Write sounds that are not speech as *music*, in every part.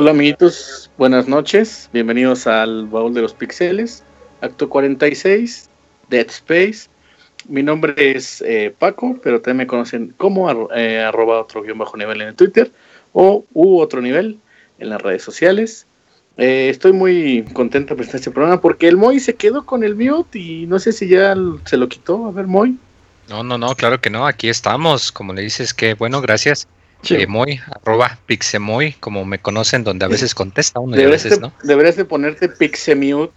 Hola amiguitos, buenas noches, bienvenidos al Baúl de los Pixeles, acto 46, Dead Space. Mi nombre es eh, Paco, pero también me conocen como eh, arroba otro guion bajo nivel en el Twitter o u otro nivel en las redes sociales. Eh, estoy muy contento presentar este programa porque el Moy se quedó con el mute y no sé si ya se lo quitó. A ver, Moy. No, no, no, claro que no, aquí estamos. Como le dices que, bueno, gracias. Moy, arroba Pixemoy, como me conocen, donde a veces contesta uno y a veces no. Deberías de ponerte Pixemute.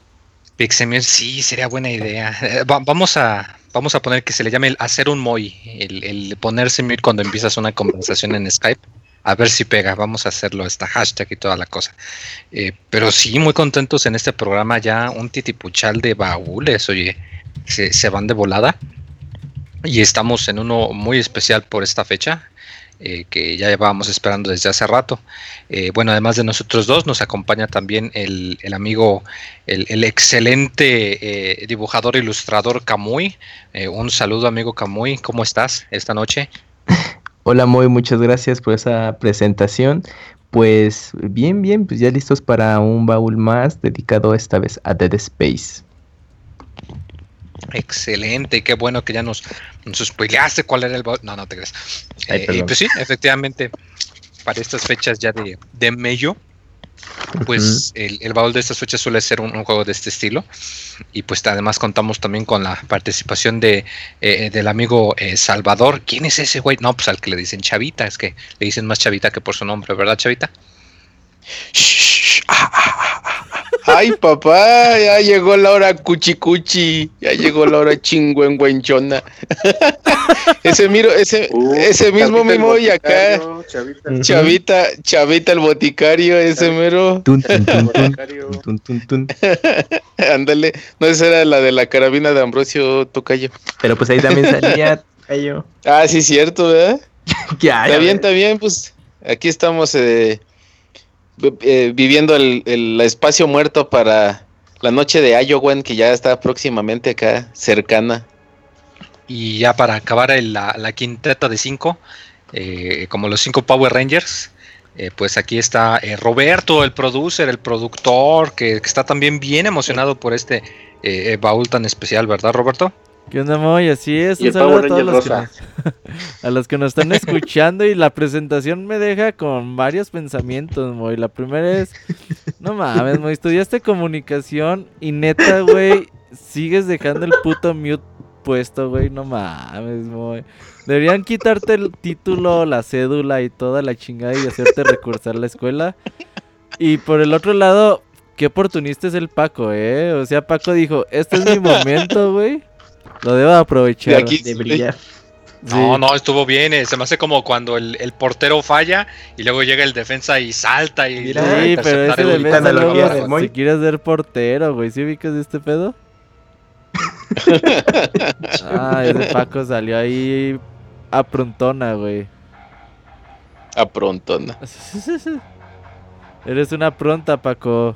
Pixemute, sí, sería buena idea. Eh, vamos a vamos a poner que se le llame el hacer un Moy, el, el ponerse mute cuando empiezas una conversación en Skype a ver si pega, vamos a hacerlo, esta hashtag y toda la cosa. Eh, pero sí, muy contentos en este programa, ya un titipuchal de baúles, oye, se, van de volada. Y estamos en uno muy especial por esta fecha, eh, que ya llevábamos esperando desde hace rato. Eh, bueno, además de nosotros dos, nos acompaña también el, amigo, el, excelente dibujador ilustrador Camuy. un saludo, amigo Camuy, ¿cómo estás esta noche? *laughs* Hola Moy, muchas gracias por esa presentación. Pues bien, bien, pues ya listos para un baúl más dedicado esta vez a Dead Space. Excelente, qué bueno que ya nos, nos cuál era el baúl. No, no te creas. Eh, pues sí, efectivamente, para estas fechas ya de, de mayo, pues el, baúl de estas fechas suele ser un, juego de este estilo. Y pues además contamos también con la participación de eh, del amigo eh, Salvador. ¿Quién es ese güey? No, pues al que le dicen Chavita, es que le dicen más Chavita que por su nombre, ¿verdad, Chavita? Ay, papá, ya llegó la hora cuchicuchi, ya llegó la hora chingüengüenchona. *laughs* ese miro, ese, uh, ese mismo mimo y acá. Chavita, Chavita, el boticario, ese mero. *laughs* Ándale, no esa era la de la carabina de Ambrosio Tocayo. Pero pues ahí también salía *laughs* Tocayo. Ah, sí, cierto, ¿verdad? está bien, está bien, pues aquí estamos eh, eh, viviendo el, espacio muerto para la noche de Iowa, que ya está próximamente acá, cercana. Y ya para acabar la, la, quinteta de cinco, eh, como los cinco Power Rangers, eh, pues aquí está Roberto, el producer, el productor, que, que, está también bien emocionado por este baúl tan especial, ¿verdad, Roberto? ¿Qué onda, Moy? Así es. Un saludo a todos los que, nos, *laughs* a los que nos están *laughs* escuchando. Y la presentación me deja con varios pensamientos, Moy. La primera es: No mames, Moy. Estudiaste comunicación y neta, güey, sigues dejando el puto mute puesto, güey. No mames, Moy. Deberían quitarte el título, la cédula y toda la chingada y hacerte recursar la escuela. Y por el otro lado, qué oportunista es el Paco, ¿eh? O sea, Paco dijo: Este es mi momento, güey lo debo aprovechar. De, brillar. No, no, estuvo bien. Eh, se me hace como cuando el, portero falla y luego llega el defensa y salta y. sí, pero ese defensa luego si quieres ser portero, güey. ¿Sí ubicas este pedo? *laughs* ah, ese Paco salió ahí a prontona, güey. A prontona. *laughs* Eres una pronta, Paco.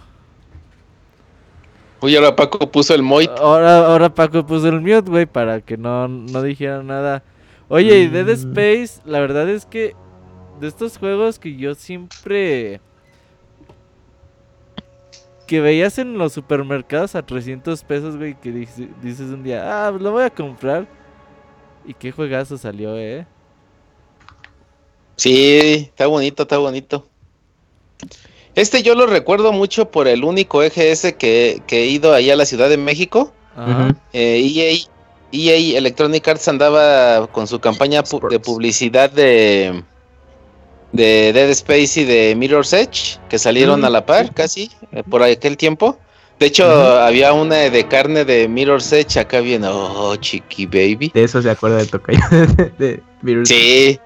Uy, ahora Paco puso el moit. Ahora, ahora Paco puso el mute, güey, para que no, no dijera nada. Oye, y Dead mm. Space, la verdad es que de estos juegos que yo siempre... Que veías en los supermercados a 300 pesos, güey, que dices, un día, ah, lo voy a comprar. Y qué juegazo salió, eh. Sí, está bonito, está bonito. Este yo lo recuerdo mucho por el único EGS que, que he ido ahí a la Ciudad de México. EA, eh, e e Electronic Arts andaba con su campaña de publicidad de, de Dead Space y de Mirror's Edge, que salieron a la par casi eh, por aquel tiempo. De hecho, había una de carne de Mirror's Edge acá viene, oh, chiqui baby. De eso se acuerda *laughs* de Tocayo. de Mirror's Sí.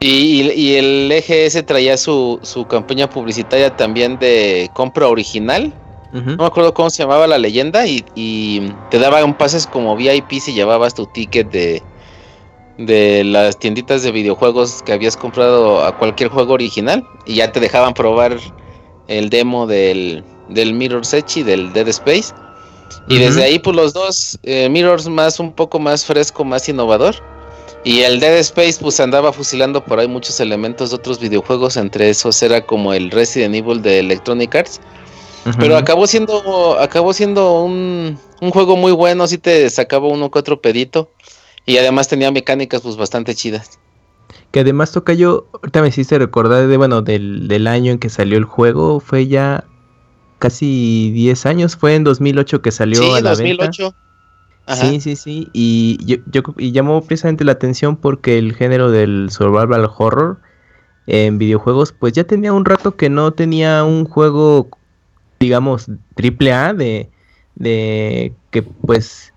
Y, el EGS traía su, su, campaña publicitaria también de compra original. No me acuerdo cómo se llamaba la leyenda. Y, te daba un pases como VIP si llevabas tu ticket de, de las tienditas de videojuegos que habías comprado a cualquier juego original. Y ya te dejaban probar el demo del, del Mirror's Edge y del Dead Space. Y desde ahí, pues los dos, eh, Mirrors más un poco más fresco, más innovador Y el Dead Space pues andaba fusilando por ahí muchos elementos de otros videojuegos, entre esos era como el Resident Evil de Electronic Arts. Pero acabó siendo acabó siendo un, un, juego muy bueno, sí te sacaba uno que otro pedito y además tenía mecánicas pues bastante chidas. Que además toca yo, ahorita me hiciste recordar de bueno, del, del año en que salió el juego, fue ya casi 10 años, fue en 2008 que salió a la 2008. Sí, sí, sí. Y, yo, yo, y llamó precisamente la atención porque el género del survival horror en videojuegos, pues ya tenía un rato que no tenía un juego, digamos, triple A de, de que pues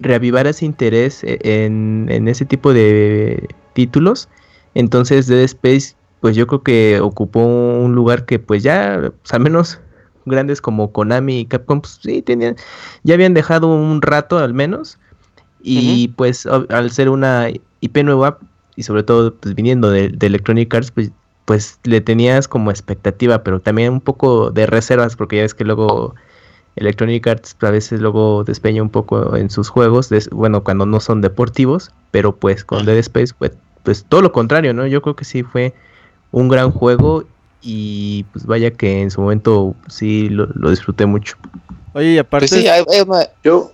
reavivara ese interés e, en, en ese tipo de títulos. Entonces Dead Space, pues yo creo que ocupó un lugar que pues ya, pues, al menos grandes como Konami y Capcom, pues sí, tenían, ya habían dejado un rato al menos. Y pues al ser una IP nueva y sobre todo pues, viniendo de, Electronic Arts, pues, pues le tenías como expectativa, pero también un poco de reservas, porque ya ves que luego Electronic Arts a veces luego despeña un poco en sus juegos, bueno, cuando no son deportivos, pero pues con Dead Space, pues, pues todo lo contrario, ¿no? Yo creo que sí fue un gran juego y pues vaya que en su momento sí lo, disfruté mucho. Oye, y aparte... Pues yo...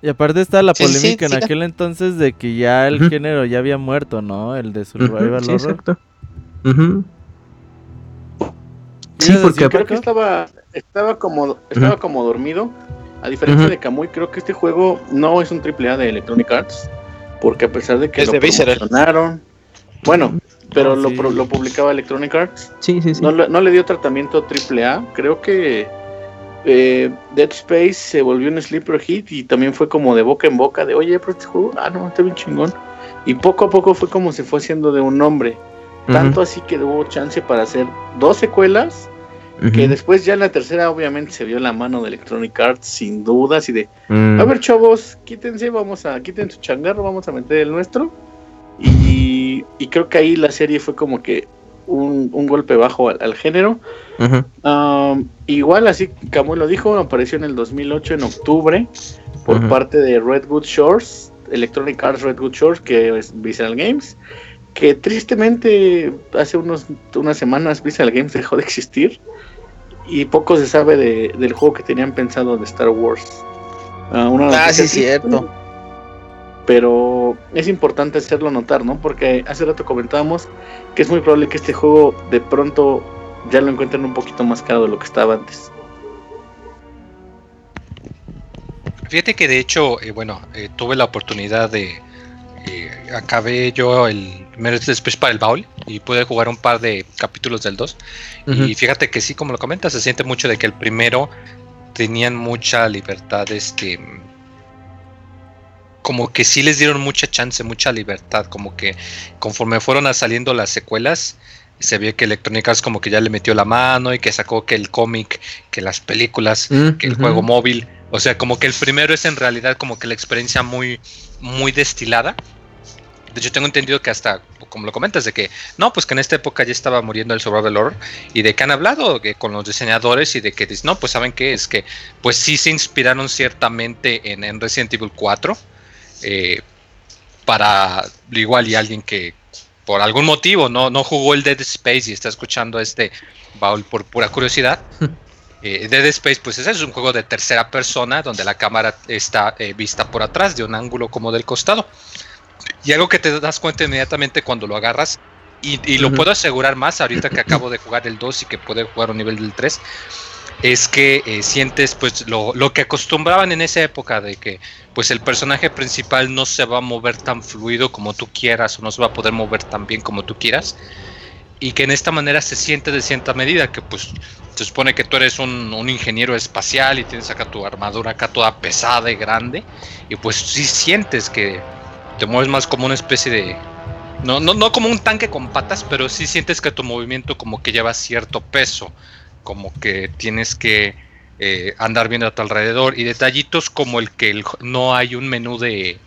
Y aparte está la polémica en aquel entonces de que ya el género ya había muerto, ¿no? El de Survival uh Exacto. Sí, porque creo que estaba estaba como estaba como dormido. A diferencia de Kamui, creo que este juego no es un triple A de Electronic Arts, porque a pesar de que es lo promocionaron, bueno, pero lo, lo, publicaba Electronic Arts. Sí, sí, sí. No, no le dio tratamiento AAA. Creo que eh, Dead Space se volvió un sleeper hit y también fue como de boca en boca de, oye, pero este juego, ah, no, está bien chingón. Y poco a poco fue como se fue haciendo de un nombre. Tanto así que hubo chance para hacer dos secuelas. Que después ya en la tercera obviamente se vio la mano de Electronic Arts sin dudas y de, mm. a ver chavos, quítense, vamos a, quiten su changarro, vamos a meter el nuestro. Y, creo que ahí la serie fue como que un, golpe bajo al, género. igual, así como lo dijo, apareció en el 2008, en octubre, por parte de Redwood Shores, Electronic Arts Redwood Shores, que es Visual Games. Que tristemente hace unos, unas semanas Visual Games dejó de existir. Y poco se sabe del juego que tenían pensado de Star Wars. ah, ah sí, cierto pero es importante hacerlo notar, ¿no? Porque hace rato comentábamos que es muy probable que este juego de pronto ya lo encuentren un poquito más caro de lo que estaba antes. Fíjate que de hecho, eh, bueno, eh, tuve la oportunidad de... Eh, acabé yo el primer después para el baúl y pude jugar un par de capítulos del 2. Y fíjate que sí, como lo comentas, se siente mucho de que el primero tenían mucha libertad este como que sí les dieron mucha chance, mucha libertad, como que conforme fueron saliendo las secuelas, se vio que Electronic Arts como que ya le metió la mano y que sacó que el cómic, que las películas, mm, que el juego móvil, o sea, como que el primero es en realidad como que la experiencia muy, muy destilada. De hecho, tengo entendido que hasta, como lo comentas, de que no, pues que en esta época ya estaba muriendo el survival horror y de que han hablado que con los diseñadores y de que no, pues saben que es que, pues sí se inspiraron ciertamente en, en Resident Evil 4 eh, para igual y alguien que por algún motivo no, no jugó el Dead Space y está escuchando este baúl por pura curiosidad. *laughs* Eh, Dead Space, pues ese es un juego de tercera persona donde la cámara está eh, vista por atrás, de un ángulo como del costado. Y algo que te das cuenta inmediatamente cuando lo agarras, y, lo puedo asegurar más ahorita que acabo de jugar el 2 y que puedo jugar un nivel del 3, es que eh, sientes pues lo, lo, que acostumbraban en esa época de que pues el personaje principal no se va a mover tan fluido como tú quieras o no se va a poder mover tan bien como tú quieras y que en esta manera se siente de cierta medida que pues se supone que tú eres un, un ingeniero espacial y tienes acá tu armadura acá toda pesada y grande y pues sí sientes que te mueves más como una especie de no, no, no como un tanque con patas, pero sí sientes que tu movimiento como que lleva cierto peso como que tienes que eh, andar viendo a tu alrededor y detallitos como el que no hay un menú de,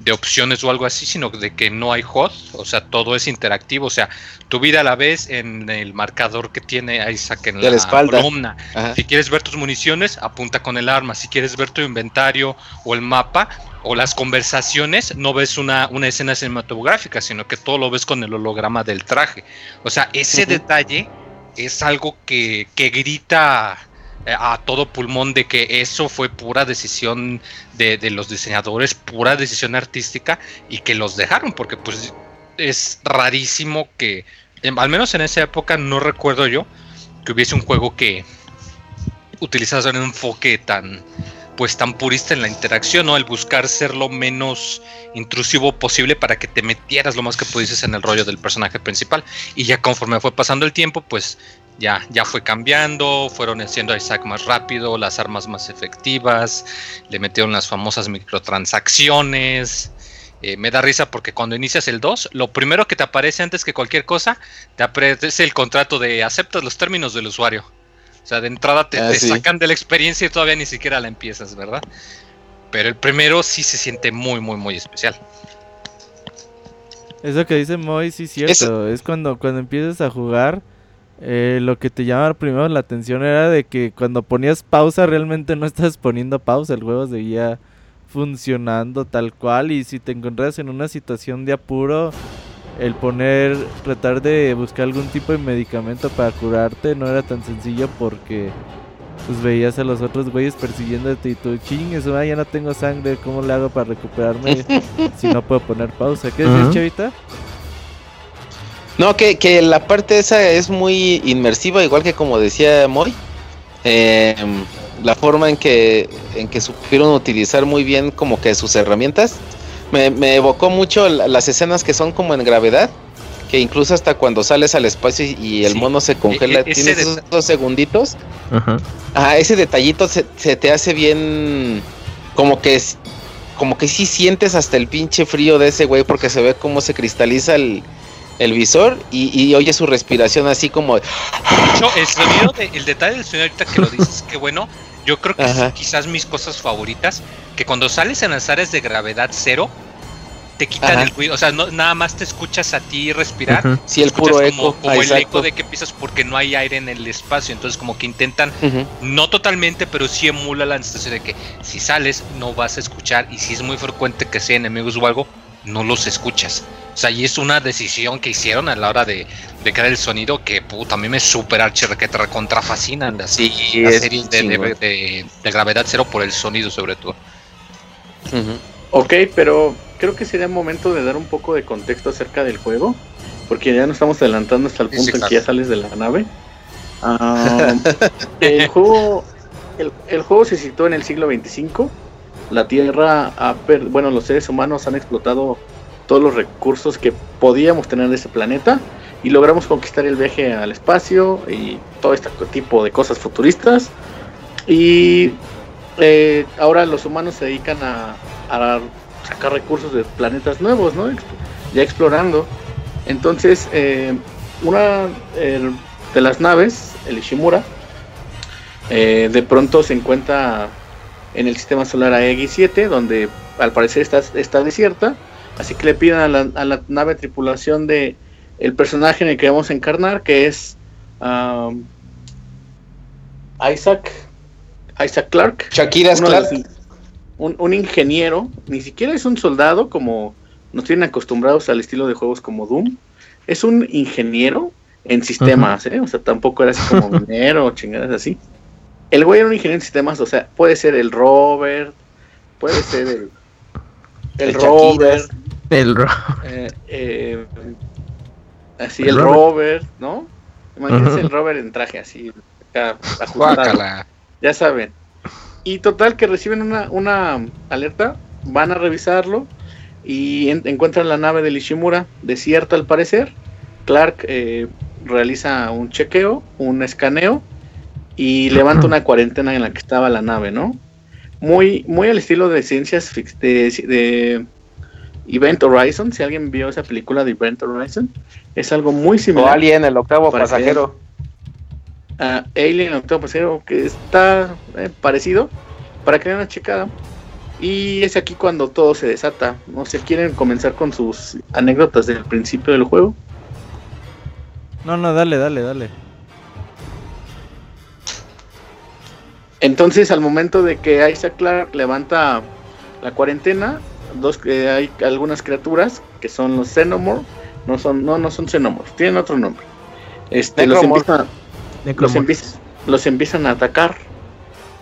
de opciones o algo así, sino de que no hay HUD, o sea, todo es interactivo, o sea, tu vida la ves en el marcador que tiene Isaac en la, columna. Si quieres ver tus municiones, apunta con el arma. Si quieres ver tu inventario o el mapa o las conversaciones, no ves una, una escena cinematográfica, sino que todo lo ves con el holograma del traje. O sea, ese detalle es algo que, que grita eh, a todo pulmón de que eso fue pura decisión de, los diseñadores, pura decisión artística y que los dejaron, porque pues es rarísimo que, em, al menos en esa época no recuerdo yo que hubiese un juego que utilizase un enfoque tan pues tan purista en la interacción, ¿no? El buscar ser lo menos intrusivo posible para que te metieras lo más que pudieses en el rollo del personaje principal. Y ya conforme fue pasando el tiempo, pues ya, ya fue cambiando, fueron haciendo a Isaac más rápido, las armas más efectivas, le metieron las famosas microtransacciones. Eh, me da risa porque cuando inicias el 2, lo primero que te aparece antes que cualquier cosa, te aparece el contrato de aceptas los términos del usuario. O sea, de entrada te, ah, sacan de la experiencia y todavía ni siquiera la empiezas, ¿verdad? Pero el primero sí se siente muy, muy, muy especial. Eso que dice Moy, sí es cierto. Es cuando, cuando empiezas a jugar eh, lo que te llama primero la atención era de que cuando ponías pausa realmente no estás poniendo pausa, el juego seguía funcionando tal cual y si te encontrabas en una situación de apuro, el poner, tratar de buscar algún tipo de medicamento para curarte no era tan sencillo porque pues veías a los otros güeyes persiguiéndote y tú, ching, eso, ya no tengo sangre, ¿cómo le hago para recuperarme *laughs* si no puedo poner pausa? ¿Qué dices, Chavita? No, que, que la parte esa es muy inmersiva, igual que como decía Moy. Em, la forma en que, en que supieron utilizar muy bien como que sus herramientas. Me, evocó mucho las escenas que son como en gravedad. Que incluso hasta cuando sales al espacio y el mono se congela, e, e, tienes esos dos segunditos. Ajá. ese detallito se, se, te hace bien. Como que como que sí sientes hasta el pinche frío de ese güey porque se ve cómo se cristaliza el, el visor y, oye su respiración así como. De hecho, el sonido, el detalle del sonido ahorita que lo dices, *laughs* que bueno, yo creo que es quizás mis cosas favoritas, que cuando sales en las áreas de gravedad cero, te quitan el ruido, o sea, no, nada más te escuchas a ti respirar. Sí, el puro eco. Como, el eco de que pisas porque no hay aire en el espacio, entonces como que intentan, no totalmente, pero sí emula la sensación de que si sales no vas a escuchar y si es muy frecuente que sea enemigos o algo, no los escuchas. O sea, y es una decisión que hicieron a la hora de, crear el sonido que puta, a mí me super archer que te recontra fascinan las series de, gravedad cero por el sonido sobre todo. Ok, pero creo que sería momento de dar un poco de contexto acerca del juego, porque ya nos estamos adelantando hasta el punto en que ya sales de la nave. *laughs* Ah, el juego el, juego se situó en el siglo 25 la Tierra, ha bueno, los seres humanos han explotado todos los recursos que podíamos tener de ese planeta y logramos conquistar el viaje al espacio y todo este tipo de cosas futuristas. Y eh, ahora los humanos se dedican a, sacar recursos de planetas nuevos, ¿no? Ya explorando. Entonces, eh, una de las naves, el Ishimura, eh, de pronto se encuentra en el sistema solar AEGI-7, donde al parecer está, está desierta. Así que le piden a la, a la, nave tripulación de el personaje en el que vamos a encarnar, que es um, Isaac, Isaac Clark. Shakira Clark. un, un, ingeniero, ni siquiera es un soldado como nos tienen acostumbrados al estilo de juegos como Doom. Es un ingeniero en sistemas, ¿eh? O sea, tampoco era así como *laughs* minero o chingadas así. El güey era un ingeniero en sistemas, o sea, puede ser el Robert, puede ser el, el, Robert. El Robert. Eh, así, el, Robert. ¿no? Imagínense el Robert en traje así, ajustado. Ya saben. Y total que reciben una, una alerta, van a revisarlo y encuentran la nave de Ishimura desierta al parecer. Clark eh, realiza un chequeo, un escaneo y levanta una cuarentena en la que estaba la nave, ¿no? Muy, muy al estilo de ciencias de, de Event Horizon. Si alguien vio esa película de Event Horizon, es algo muy similar. O Alien, el octavo pasajero. Uh, Alien, el octavo pasajero, que está eh, parecido, para que una checada. Y es aquí cuando todo se desata. No sé, ¿quieren comenzar con sus anécdotas del principio del juego? No, no, dale, dale, dale. Entonces, al momento de que Isaac Clark levanta la cuarentena, dos, eh, hay algunas criaturas que son los Xenomorph. No son, no, no son Xenomorph, tienen otro nombre. Este, los empiezan, los, empiezan, a atacar.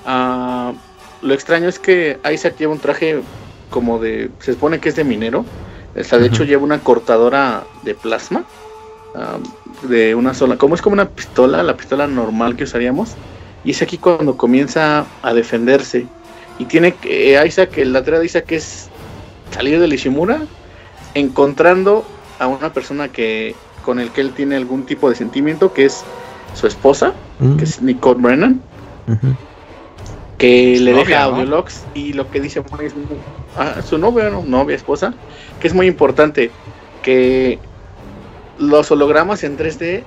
Ah, lo extraño es que Isaac lleva un traje como de. Se supone que es de minero. O sea, de hecho, lleva una cortadora de plasma. Ah, de una sola. Como es como una pistola, la pistola normal que usaríamos. Y es aquí cuando comienza a defenderse. Y tiene que. Eh, Isaac, el lateral de Isaac es salir de Ishimura. Encontrando a una persona que con el que él tiene algún tipo de sentimiento, que es su esposa, mm. que es Nicole Brennan, que le deja audiologs y lo que dice es ah, su novia, ¿no? novia, esposa, que es muy importante, que los hologramas en 3D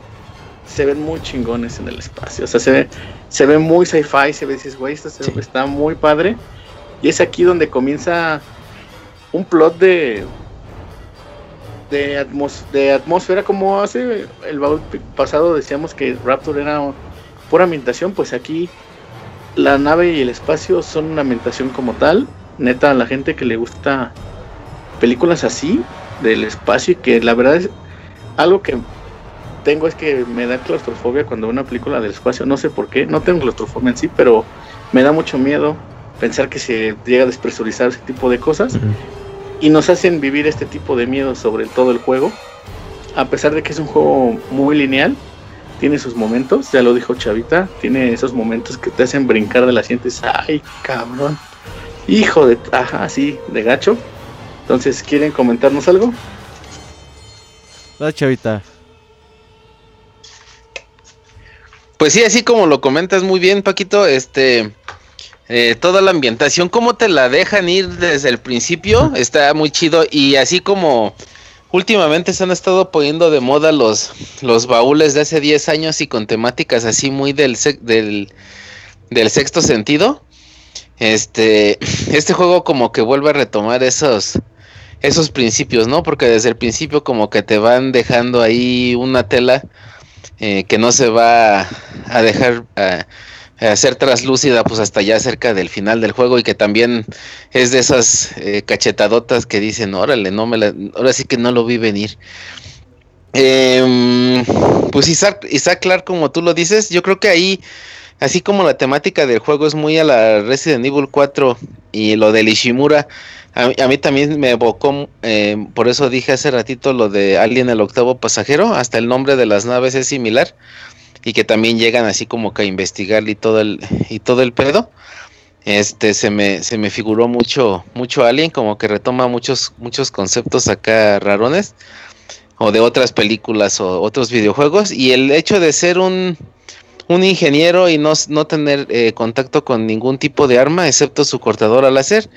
se ven muy chingones en el espacio, o sea, se ve, se ve muy sci-fi, se ve, dices, güey, esto está muy padre, y es aquí donde comienza un plot de de, de atmósfera, como hace el baúl pasado decíamos que Raptor era pura ambientación, pues aquí la nave y el espacio son una ambientación como tal. Neta, a la gente que le gusta películas así, del espacio, y que la verdad es algo que tengo es que me da claustrofobia cuando veo una película del espacio, no sé por qué, no tengo claustrofobia en sí, pero me da mucho miedo pensar que se llega a despresurizar ese tipo de cosas y nos hacen vivir este tipo de miedo sobre todo el juego. A pesar de que es un juego muy lineal, tiene sus momentos, ya lo dijo Chavita, tiene esos momentos que te hacen brincar de la siente, ay cabrón, hijo de, ajá, sí, de gacho. Entonces, ¿quieren comentarnos algo? La Chavita. Pues sí, así como lo comentas muy bien, Paquito, este, eh, toda la ambientación, cómo te la dejan ir desde el principio, está muy chido y así como últimamente se han estado poniendo de moda los, los baúles de hace 10 años y con temáticas así muy del, del, del sexto sentido. Este, *sniffs* este juego como que vuelve a retomar esos, esos principios, ¿no? Porque desde el principio como que te van dejando ahí una tela eh, que no se va a dejar hacer traslúcida pues hasta ya cerca del final del juego y que también es de esas eh, cachetadotas que dicen, órale, no me la, ahora sí que no lo vi venir. Em, pues Isaac, Isaac Clark, como tú lo dices, yo creo que ahí, así como la temática del juego es muy a la Resident Evil 4 y lo del Ishimura, a, mí también me evocó, em, por eso dije hace ratito lo de Alien el octavo pasajero, hasta el nombre de las naves es similar y que también llegan así como que a investigar y todo el y todo el pedo. Este se me se me figuró mucho mucho Alien como que retoma muchos muchos conceptos acá rarones o de otras películas o otros videojuegos y el hecho de ser un un ingeniero y no, no tener eh, contacto con ningún tipo de arma excepto su cortador al hacer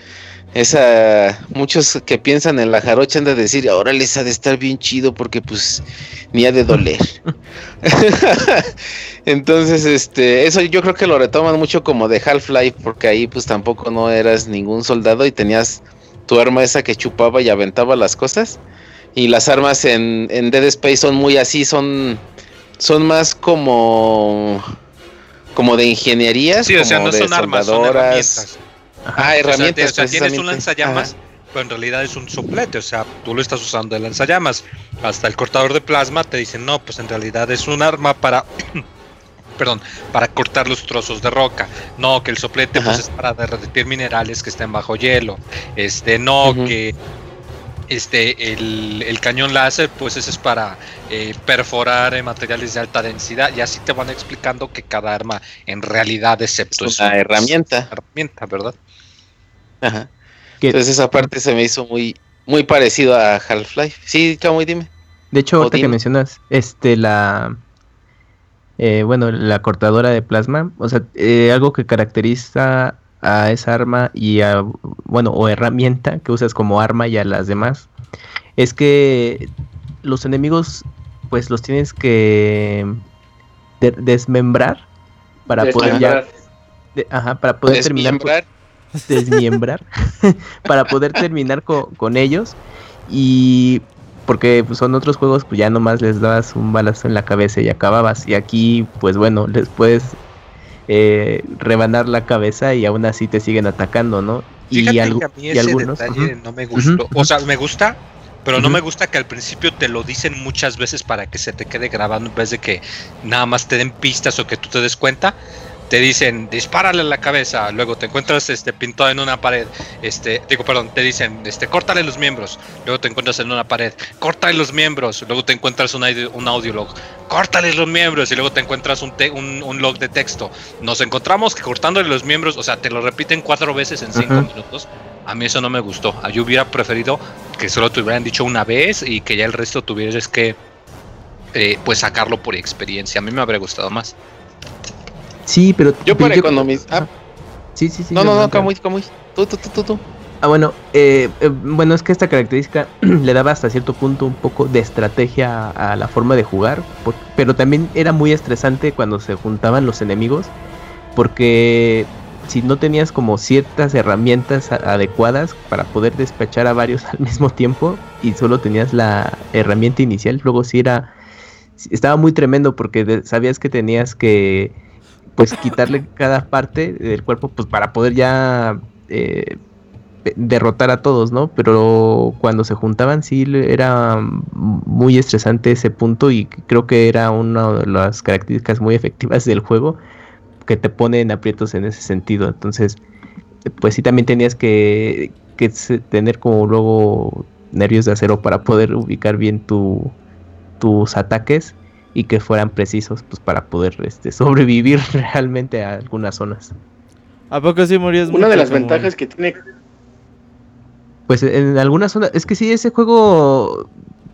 esa muchos que piensan en la jarocha han de decir ahora les ha de estar bien chido porque pues ni ha de doler *laughs* entonces este eso yo creo que lo retoman mucho como de Half-Life porque ahí pues tampoco no eras ningún soldado y tenías tu arma esa que chupaba y aventaba las cosas. Y las armas en, en Dead Space son muy así son son más como como de ingeniería sí, o sea, no son armas son herramientas Ah, herramientas. O sea, tienes un lanzallamas, pero en realidad es un soplete, o sea, tú lo estás usando de lanzallamas. Hasta el cortador de plasma te dicen, no, pues en realidad es un arma para. *clears throat* perdón, para cortar los trozos de roca. No, que el soplete pues es para derretir minerales que estén bajo hielo. Este, no, que este el, cañón láser pues ese es para eh, perforar materiales de alta densidad y así te van explicando que cada arma en realidad excepto es una herramienta herramienta verdad Ajá. Entonces esa parte se me hizo muy, muy parecido a Half-Life. Sí, y dime. De hecho, ahorita que mencionas, este, la, eh, bueno, la cortadora de plasma, o sea, eh, algo que caracteriza a esa arma y a, bueno, o herramienta que usas como arma y a las demás, es que los enemigos, pues los tienes que desmembrar para poder ya, ajá, para poder terminar *laughs* desmiembrar *laughs* para poder terminar con, ellos. Y porque pues, son otros juegos, pues ya nomás les dabas un balazo en la cabeza y acababas. Y aquí, pues bueno, les puedes eh, rebanar la cabeza y aún así te siguen atacando, ¿no? y, a mí ese algunos, detalle no me gustó. O sea, me gusta, pero no me gusta que al principio te lo dicen muchas veces para que se te quede grabando en vez de que nada más te den pistas o que tú te des cuenta te dicen dispárale la cabeza, luego te encuentras este pintado en una pared, este, digo, perdón, te dicen este córtale los miembros, luego te encuentras en una pared, córtale los miembros, luego te encuentras un, un audio log, córtale los miembros y luego te encuentras un, un, log de texto. Nos encontramos que cortándole los miembros, o sea, te lo repiten cuatro veces en cinco minutos. A mí eso no me gustó. Yo hubiera preferido que solo te hubieran dicho una vez y que ya el resto tuvieras que eh, pues sacarlo por experiencia. A mí me habría gustado más. Sí, pero. Yo para economizar. Ah, sí, sí, sí. No, no, no, Camuy, Camuy. Tú, tú, tú, tú, Ah, bueno, eh, eh, bueno, es que esta característica *clears throat* le daba hasta cierto punto un poco de estrategia a, la forma de jugar, pero también era muy estresante cuando se juntaban los enemigos, porque si no tenías como ciertas herramientas adecuadas para poder despachar a varios *laughs* al mismo tiempo y solo tenías la herramienta inicial, luego sí era, estaba muy tremendo porque sabías que tenías que pues quitarle cada parte del cuerpo pues para poder ya eh, derrotar a todos, ¿no? Pero cuando se juntaban sí era muy estresante ese punto y creo que era una de las características muy efectivas del juego que te ponen aprietos en ese sentido. Entonces, pues sí también tenías que, que tener como luego nervios de acero para poder ubicar bien tu, tus ataques y que fueran precisos pues para poder este, sobrevivir *laughs* realmente a algunas zonas. ¿A poco sí morías Una de las ventajas que tiene pues en algunas zonas, es que sí, ese juego,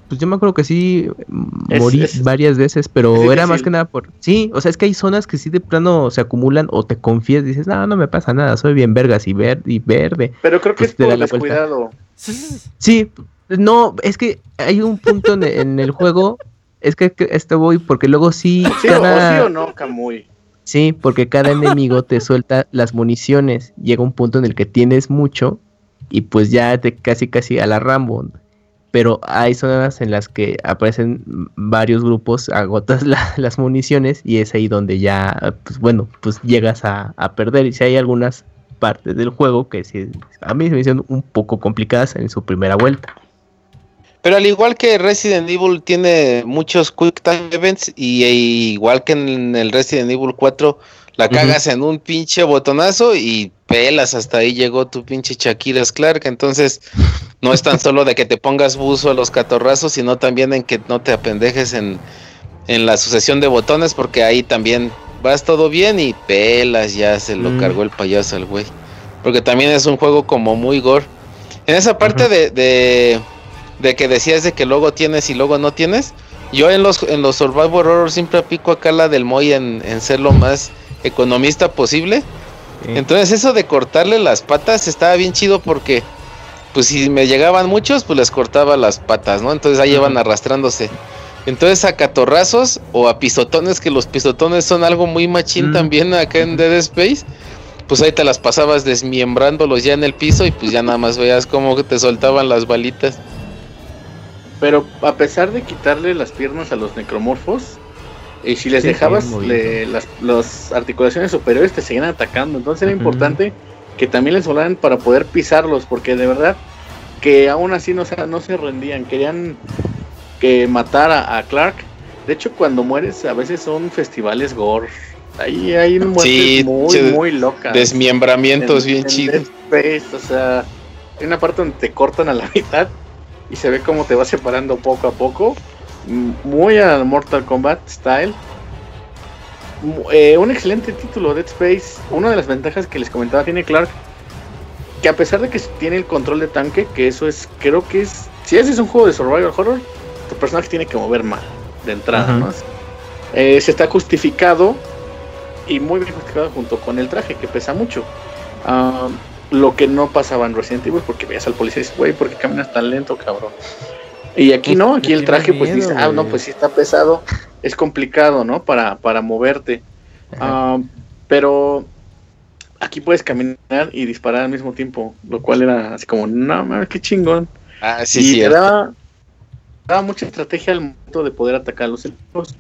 pues yo me acuerdo que sí morí varias veces, pero era más que nada por, sí, o sea, es que hay zonas que sí de plano se acumulan o te confías, dices, no, no me pasa nada, soy bien vergas y, ver y verde. Pero creo que pues es por descuidado. Sí, no, es que hay un punto en el juego es que, esto voy porque luego sí. Sí, cada... o, sí o no, Camuy. Sí, porque cada enemigo te suelta las municiones. Llega un punto en el que tienes mucho y pues ya te casi casi a la Rambo. Pero hay zonas en las que aparecen varios grupos, agotas *laughs* las municiones y es ahí donde ya, pues bueno, pues llegas a, a perder. Y si hay algunas partes del juego que sí, a mí se me hicieron un poco complicadas en su primera vuelta. Pero al igual que Resident Evil tiene muchos Quick Time Events y, e igual que en el Resident Evil 4 la cagas en un pinche botonazo y pelas, hasta ahí llegó tu pinche Shakira Clark, entonces no es tan solo de que te pongas buzo a los catorrazos, sino también en que no te apendejes en, en la sucesión de botones, porque ahí también vas todo bien y pelas, ya se lo mm. cargó el payaso al güey. Porque también es un juego como muy gore. En esa parte de de que decías de que luego tienes y luego no tienes. Yo en los, en los Survivor Horror siempre aplico acá la del Moy en, ser lo más economista posible. Entonces eso de cortarle las patas estaba bien chido porque pues si me llegaban muchos pues les cortaba las patas, ¿no? Entonces ahí iban arrastrándose. Entonces a catorrazos o a pisotones, que los pisotones son algo muy machín también acá en Dead Space, pues ahí te las pasabas desmiembrándolos ya en el piso y pues ya nada más veías cómo te soltaban las balitas. Pero a pesar de quitarle las piernas a los necromorfos, y si les dejabas las, articulaciones superiores te seguían atacando. Entonces era importante que también les volaran para poder pisarlos, porque de verdad que aún así no se, no se rendían, querían que matara a Clark. De hecho, cuando mueres a veces son festivales gore. Ahí hay muertes muy, muy locas. Desmiembramientos bien chidos. O sea, hay una parte donde te cortan a la *laughs* mitad y se ve cómo te va separando poco a poco. Muy al Mortal Kombat style. Eh, un excelente título, Dead Space. Una de las ventajas que les comentaba tiene Clark, que a pesar de que tiene el control de tanque, que eso es, creo que es, si ese es un juego de survival horror, tu personaje tiene que mover mal de entrada, ¿no? Eh, se está justificado y muy bien justificado junto con el traje que pesa mucho. Ah, lo que no pasaba en Resident Evil porque veías al policía y dices, güey, ¿por qué caminas tan lento, cabrón? Y aquí no, aquí el traje pues dice, ah, no, pues si está pesado, es complicado, ¿no? Para, para moverte. Ah, pero aquí puedes caminar y disparar al mismo tiempo, lo cual era así como, no mames, qué chingón. Ah, sí, sí. Daba, daba, mucha estrategia al momento de poder atacar a los enemigos.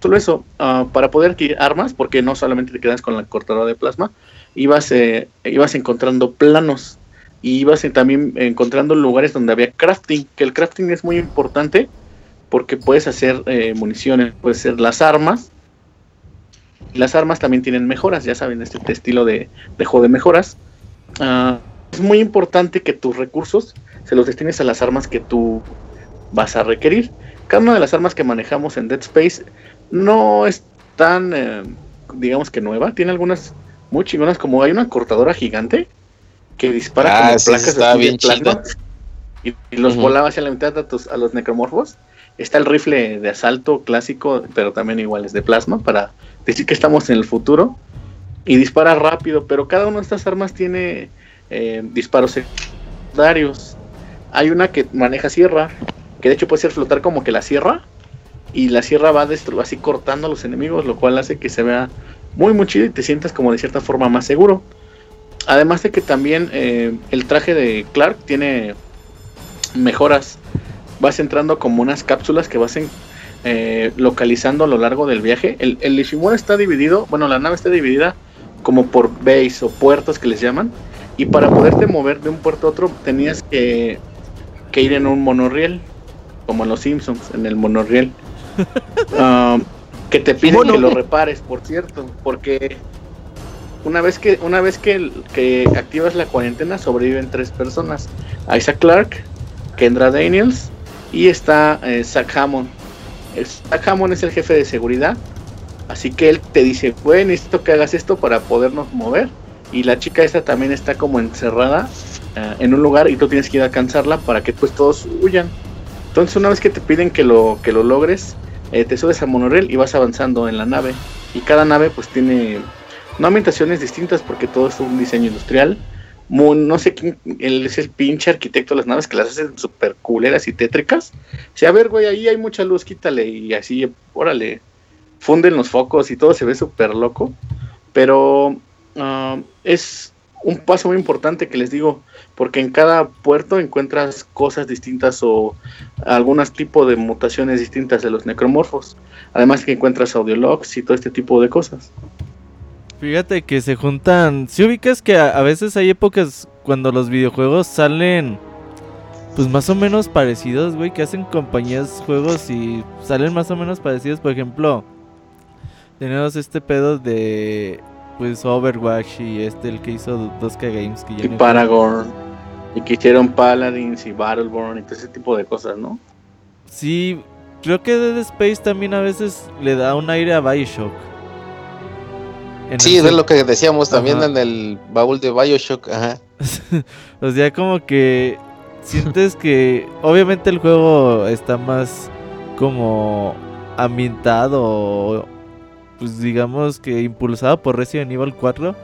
Solo eso, uh, para poder adquirir armas, porque no solamente te quedas con la cortadora de plasma, ibas, eh, ibas encontrando planos y ibas también encontrando lugares donde había crafting, que el crafting es muy importante porque puedes hacer eh, municiones, puedes hacer las armas. Las armas también tienen mejoras, ya saben, este estilo de, de juego de mejoras. Uh, es muy importante que tus recursos se los destines a las armas que tú vas a requerir. Cada una de las armas que manejamos en Dead Space no es tan, eh, digamos que nueva, tiene algunas muy chingonas, como hay una cortadora gigante que dispara ah, como placas de bien y, y, los volaba hacia la mitad a, tus, a los necromorfos. Está el rifle de asalto clásico, pero también igual es de plasma, para decir que estamos en el futuro. Y dispara rápido, pero cada una de estas armas tiene eh, disparos secundarios. Hay una que maneja sierra, que de hecho puede ser flotar como que la sierra, y la sierra va así cortando a los enemigos, lo cual hace que se vea muy muy chido y te sientas como de cierta forma más seguro. Además de que también eh, el traje de Clark tiene mejoras. Vas entrando como unas cápsulas que vas eh, localizando a lo largo del viaje. El, el Ishimura está dividido, bueno, la nave está dividida como por bays o puertos que les llaman. Y para poderte mover de un puerto a otro tenías que, que ir en un monorriel, como en los Simpsons, en el monorriel. Um, *laughs* que te piden que lo repares, por cierto, porque una vez que una vez que, que, activas la cuarentena sobreviven tres personas. Isaac Clark, Kendra Daniels y está eh, Zach Hammond. Zach Hammond es el jefe de seguridad, así que él te dice, bueno, necesito que hagas esto para podernos mover. Y la chica esta también está como encerrada eh, en un lugar y tú tienes que ir a alcanzarla para que pues todos huyan. Entonces una vez que te piden que lo, que lo logres, eh, te subes al monorriel y vas avanzando en la nave. Y cada nave pues tiene no ambientaciones distintas porque todo es un diseño industrial. no sé quién él es el pinche arquitecto de las naves que las hacen súper culeras y tétricas. O sea, a ver, güey, ahí hay mucha luz, quítale y así, órale, funden los focos y todo se ve súper loco. Pero ah, es un paso muy importante que les digo, porque en cada puerto encuentras cosas distintas o algunos tipos de mutaciones distintas de los necromorfos. Además que encuentras audiologs y todo este tipo de cosas. Fíjate que se juntan. Si ubicas que a, veces hay épocas cuando los videojuegos salen. Pues más o menos parecidos, güey. Que hacen compañías juegos y salen más o menos parecidos. Por ejemplo, tenemos este pedo de pues Overwatch y este el que hizo 2K Games que ya y Paragon y que hicieron Paladins y Battleborn y todo ese tipo de cosas, ¿no? Sí, creo que Dead Space también a veces le da un aire a BioShock. sí, es lo que decíamos también en el baúl de BioShock, ajá. *laughs* o sea, como que sientes que obviamente el juego está más como ambientado pues digamos que impulsado por Resident Evil 4.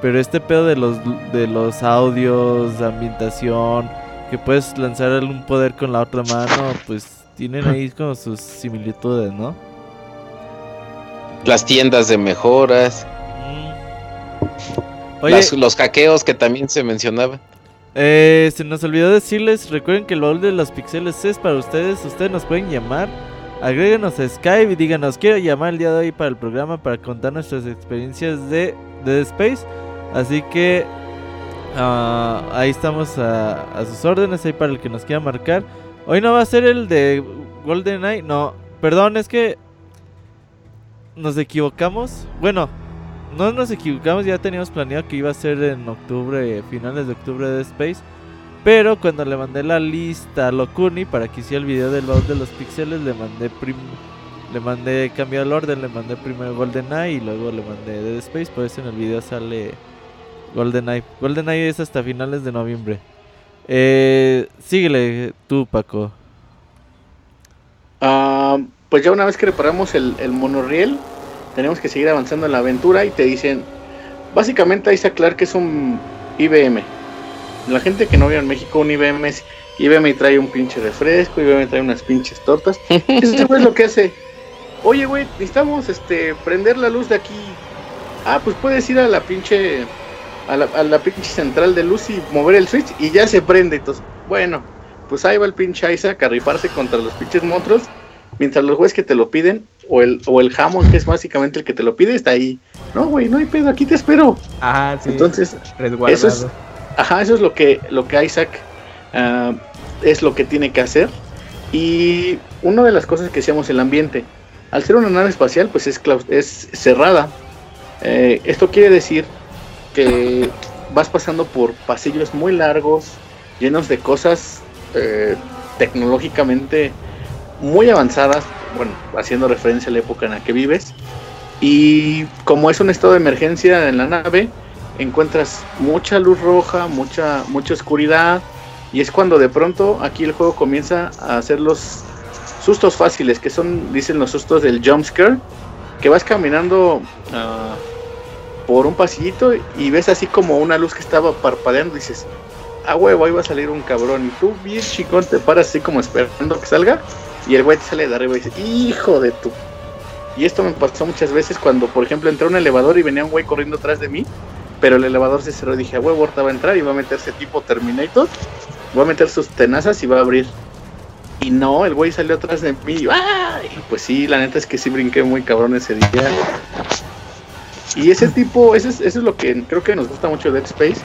Pero este pedo de los, de los audios, de ambientación, que puedes lanzar un poder con la otra mano, pues tienen ahí *laughs* como sus similitudes, ¿no? Las tiendas de mejoras. Mm. los hackeos que también se mencionaban. Eh, se nos olvidó decirles, recuerden que el baúl de los pixeles es para ustedes, ustedes nos pueden llamar Agréguenos a Skype y díganos, quiero llamar el día de hoy para el programa para contar nuestras experiencias de Dead Space. Así que ah, ahí estamos a, sus órdenes, ahí para el que nos quiera marcar. Hoy no va a ser el de GoldenEye, no, perdón, es que nos equivocamos. Bueno, no nos equivocamos, ya teníamos planeado que iba a ser en octubre, finales de octubre de Space. Pero cuando le mandé la lista a Locuni para que hiciera el video del baúl de los pixeles, le mandé prim le mandé cambiar el orden, le mandé primero GoldenEye y luego le mandé Dead Space, por eso en el video sale GoldenEye. GoldenEye es hasta finales de noviembre. Eh, síguele tú, Paco. Ah, pues ya una vez que reparamos el, el monorriel, tenemos que seguir avanzando en la aventura y te dicen, básicamente ahí está claro que es un IBM la gente que no vive en México, un IBM es IBM trae un pinche refresco, IBM trae unas pinches tortas. Eso es lo que hace. Oye, güey, necesitamos este prender la luz de aquí. Ah, pues puedes ir a la pinche a la, a la pinche central de luz y mover el switch y ya se prende. Entonces, bueno, pues ahí va el pinche Isaac a riparse contra los pinches monstruos. Mientras los jueces que te lo piden, o el, o el Hammond, que es básicamente el que te lo pide, está ahí. No, güey, no hay pedo, aquí te espero. Ajá, sí. Entonces, eso es, ajá, eso es lo que, lo que Isaac uh, es lo que tiene que hacer. Y una de las cosas que decíamos, el ambiente. Al ser una nave espacial, pues es, es cerrada. Eh, esto quiere decir que vas pasando por pasillos muy largos, llenos de cosas eh, tecnológicamente muy avanzadas, bueno, haciendo referencia a la época en la que vives. Y como es un estado de emergencia en la nave, encuentras mucha luz roja, mucha, mucha oscuridad. Y es cuando de pronto aquí el juego comienza a hacer los sustos fáciles, que son, dicen los sustos del jumpscare, que vas caminando uh, por un pasillito y ves así como una luz que estaba parpadeando y dices, ah huevo, ahí va a salir un cabrón. Y tú bien chicón te paras así como esperando que salga. Y el güey te sale de arriba y dice, hijo de tu. Y esto me pasó muchas veces cuando, por ejemplo, entré a un elevador y venía un güey corriendo atrás de mí. Pero el elevador se cerró y dije, huevo, ahorita va a entrar y va a meterse tipo Terminator. Va a meter sus tenazas y va a abrir. Y no, el güey salió atrás de mí. Y, pues sí, la neta es que sí brinqué muy cabrón ese día. Y ese tipo, eso es, eso es lo que creo que nos gusta mucho de Dead Space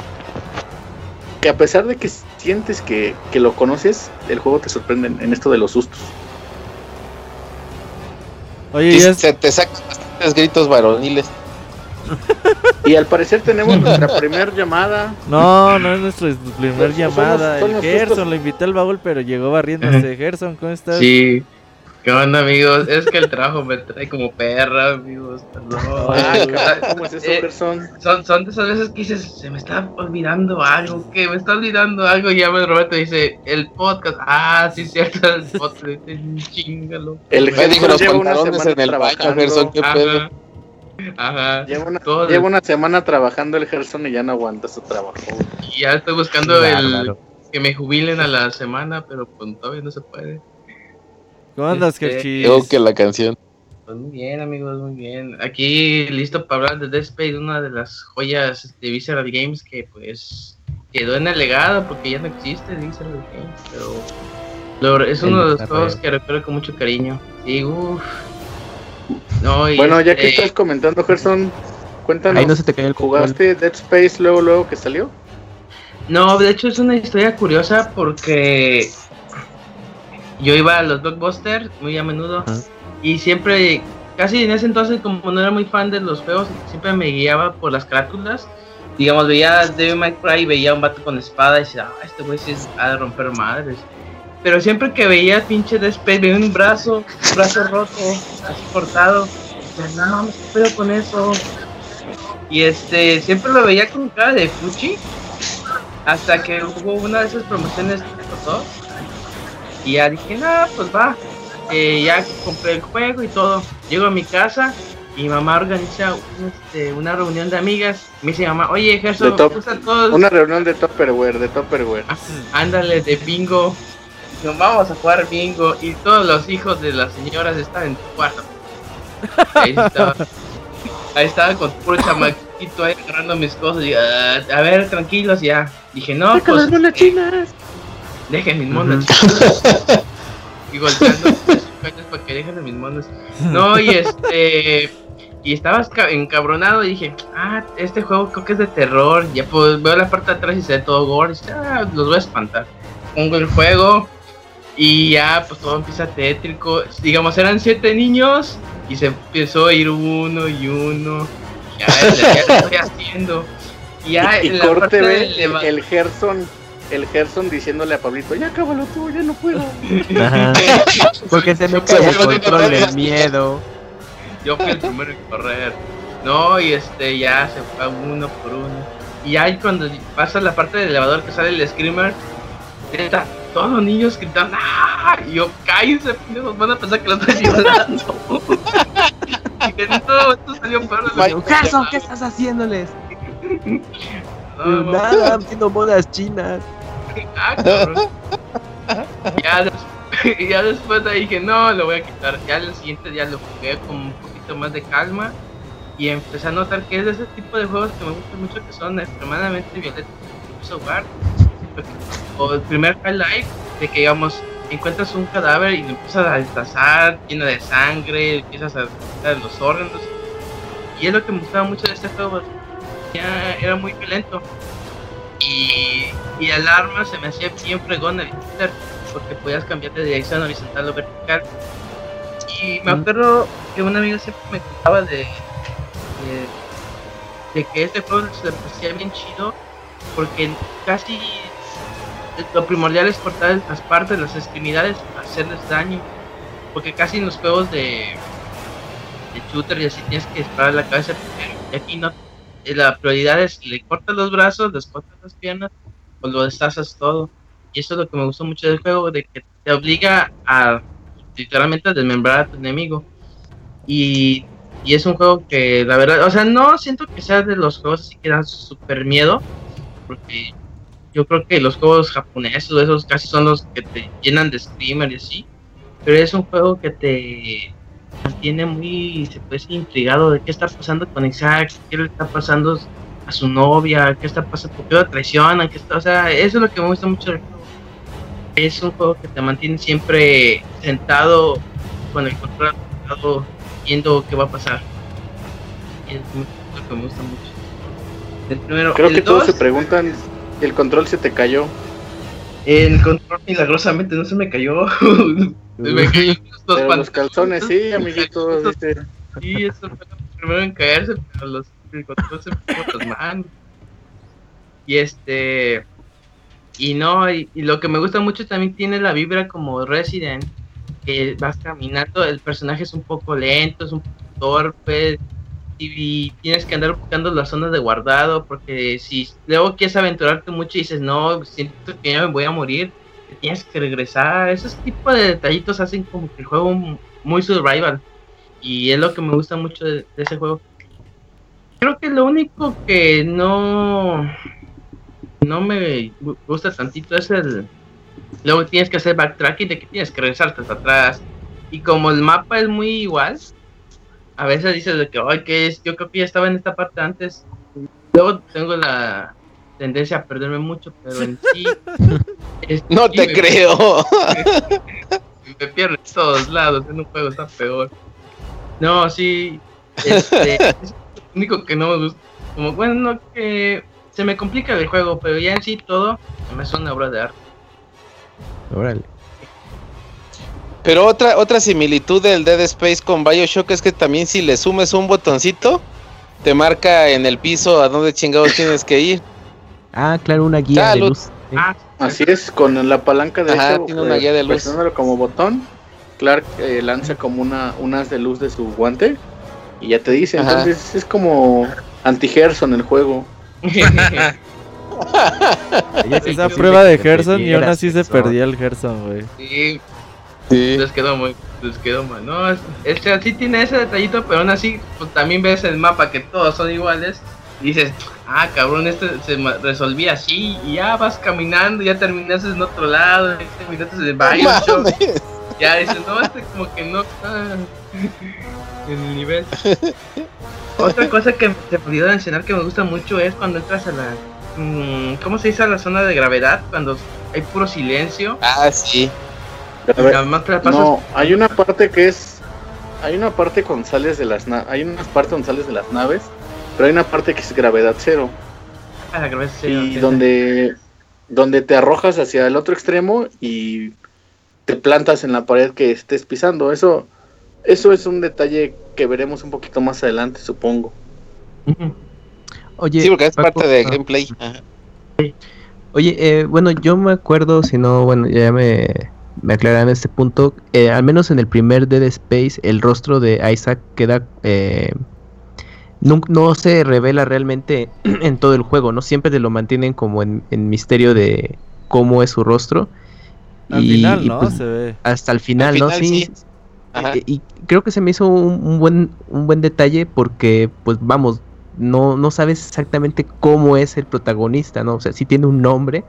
que a pesar de que sientes que, lo conoces, el juego te sorprende en, esto de los sustos. Oye, se te sacan bastantes gritos varoniles. Y al parecer tenemos nuestra primera llamada. No, no es nuestra primera llamada. el Gerson, lo invité al baúl, pero llegó barriéndose. Gerson, ¿cómo estás? Sí, ¿Qué onda, amigos? Es que el trabajo me trae como perra, amigos. ¿Cómo es eso, eh, son, son de esas veces que dices, se me está olvidando algo, que me está olvidando algo. Y ya me Roberto dice, el podcast. Ah, sí, cierto, el *laughs* podcast. Chingalo. El jefe dijo los pantalones en el baño, Gerson, qué pedo. Ajá. Lleva una, lleva una, semana trabajando el Gerson y ya no aguanta su trabajo. Y ya estoy buscando el que me jubilen a la semana, pero pues todavía no se puede. ¿Cómo andas, este, Creo que la canción. Pues muy bien, amigos, muy bien. Aquí listo para hablar de Dead Space, una de las joyas de Visceral Games que pues quedó en el legado porque ya no existe Visceral Games, pero es uno de los juegos que recuerdo con mucho cariño. Sí, uff. No, bueno, ya que este estás comentando, Gerson, cuéntanos. Ahí no se te el ¿Jugaste Dead Space luego, luego que salió? No, de hecho es una historia curiosa porque yo iba a los blockbusters muy a menudo y siempre, casi en ese entonces como no era muy fan de los juegos, siempre me guiaba por las carátulas. Digamos, veía Devil May Cry y veía un vato con espada y decía, ah, este güey sí es, ha de romper madres. Pero siempre que veía pinche de Space, veía un brazo, un brazo roto, así cortado, decía, no, me pedo con eso. Y este, siempre lo veía con cara de fuchi, hasta que hubo una de esas promociones que costó y ya dije, no, pues va. Eh, ya compré el juego y todo. Llego a mi casa y mi mamá organiza este, una reunión de amigas. Me dice mamá, oye, Gerson, todos. Una reunión de Topperware, de Topperware. Ah, ándale, de bingo. Nos vamos a jugar bingo. Y todos los hijos de las señoras están en tu cuarto. Ahí estaba. Ahí estaba con puro chamaquito ahí agarrando mis cosas. Y, ah, a ver, tranquilos ya. Dije, no, pues. Las chinas dejen mis monos. y golpeando para que dejen mis monos. No, y este. Y estaba encabronado y dije, ah, este juego creo que es de terror. Ya pues veo la parte de atrás y se ve todo gore. Y ah, los voy a espantar. Pongo el juego y ya pues todo empieza tétrico. Digamos, eran siete niños y se empezó a ir uno y uno. Ya, *laughs* ya, lo estoy haciendo. Y ya y, corte el, el Gerson el Gerson diciéndole a Pablito, ya cábalo tú, ya no puedo. *laughs* *laughs* Porque se me cae el control del miedo. Yo fui el primero en correr. No, y este ya se fue uno por uno. Y ahí cuando pasa la parte del elevador que sale el screamer, está todos los niños gritando, ¡ah! Y yo, cállense, nos van a pensar que lo estoy ayudando. *laughs* y que no, esto salió peor de Gerson, ¿qué estás haciéndoles? *laughs* No, Nada, haciendo modas chinas. *laughs* ya, después de ahí dije, no, lo voy a quitar. Ya el siguiente día lo jugué con un poquito más de calma. y empecé a notar que es de ese tipo de juegos que me gustan mucho, que son extremadamente violentos jugar. *laughs* O el primer highlight de que, digamos, encuentras un cadáver y lo empiezas a destazar, lleno de sangre, empiezas a quitar los órganos. Y es lo que me gustaba mucho de este juego, ya era muy violento. Y, y el arma se me hacía bien fregón el porque podías cambiar de dirección horizontal o vertical. Y me acuerdo que un amigo siempre me contaba de, de, que este juego se le parecía bien chido porque casi lo primordial es cortar las partes, las extremidades, hacerles daño. Porque casi en los juegos de, shooter y así tienes que disparar la cabeza aquí no. Eh, la prioridad es le cortas los brazos, les cortas las piernas o lo destazas todo. Y eso es lo que me gustó mucho del juego, de que te obliga a literalmente a desmembrar a tu enemigo. Y, y es un juego que la verdad, o sea, no siento que sea de los juegos así que dan súper miedo, porque yo creo que los juegos japoneses esos casi son los que te llenan de screamer y así, pero es un juego que te mantiene muy, se puede intrigado de qué está pasando con Isaac, qué le está pasando a su novia, qué está pasando, por qué lo traicionan, qué está, o sea, eso es lo que me gusta mucho del juego. Es un juego que te mantiene siempre sentado con el control viendo qué va a pasar. Y es lo que me gusta mucho. Creo que todos se preguntan, ¿el control se te cayó? El control milagrosamente no se me cayó. *laughs* me cayó los, los calzones, sí, amiguitos. Sí, eso fue lo primero en caerse, pero los, el control se me cayó las manos. Y este. Y no, y, y, lo que me gusta mucho también tiene la vibra como Resident. Que vas caminando, el personaje es un poco lento, es un poco torpe, y tienes que andar buscando las zonas de guardado porque si luego quieres aventurarte mucho y dices no siento que ya me voy a morir tienes que regresar. Esos tipos de detallitos hacen como que el juego muy survival y es lo que me gusta mucho de, ese juego. Creo que lo único que no no me gusta tantito es el luego tienes que hacer backtracking de que tienes que regresarte hasta atrás. Y como el mapa es muy igual a veces dices de que, ay, ¿qué es? Yo creo que ya estaba en esta parte antes. Luego tengo la tendencia a perderme mucho, pero en sí. *laughs* no te creo. *laughs* me pierdo en todos lados, en un juego está peor. No, sí. Este, *laughs* es lo único que no me gusta. Como, bueno, no que se me complica el juego, pero ya en sí todo me es una obra de arte. Órale. Pero otra, otra similitud del Dead Space con Bioshock es que también si le sumes un botoncito, te marca en el piso a dónde chingados tienes que ir. Ah, claro, una guía de luz. Ah, así es, con la palanca de Ajá, tiene una guía de luz. como botón, Clark eh, lanza como una unas de luz de su guante y ya te dice, entonces es como anti-Gerson el juego. *laughs* Esa prueba de Gerson y aún así se perdía el Gerson, güey. Sí, les quedó muy, les quedó mal. No, es, sí tiene ese detallito, pero aún así pues, también ves el mapa que todos son iguales. Y dices, ah, cabrón, este se resolvía así. Y ya vas caminando, ya terminaste en otro lado, ya terminaste en Bioshock. ya dices, no, este como que no está *laughs* en el nivel. *laughs* Otra cosa que te pudiera mencionar que me gusta mucho es cuando entras a la. Mm, ¿Cómo se dice? A la zona de gravedad, cuando hay puro silencio. Ah, sí no, hay una parte que es. Hay una parte con sales de las naves. Hay unas partes donde sales de las naves. Pero hay una parte que es gravedad cero. Ah, gravedad cero. Y donde. Donde te arrojas hacia el otro extremo y te plantas en la pared que estés pisando. Eso. Eso es un detalle que veremos un poquito más adelante, supongo. Oye, sí, porque es parte de gameplay. Oye, eh, bueno, yo me acuerdo, si no, bueno, ya me, me aclaran este punto, eh, al menos en el primer Dead Space, el rostro de Isaac queda... Eh, no, se revela realmente *clears throat* en todo el juego, ¿no? Siempre te lo mantienen como en, misterio de cómo es su rostro. Al y, final, ¿no? Pues, se ve. Hasta el final, ¿no? Sí. Eh, y, creo que se me hizo un, buen, un buen detalle porque, pues vamos, no, no sabes exactamente cómo es el protagonista, ¿no? O sea, sí tiene un nombre,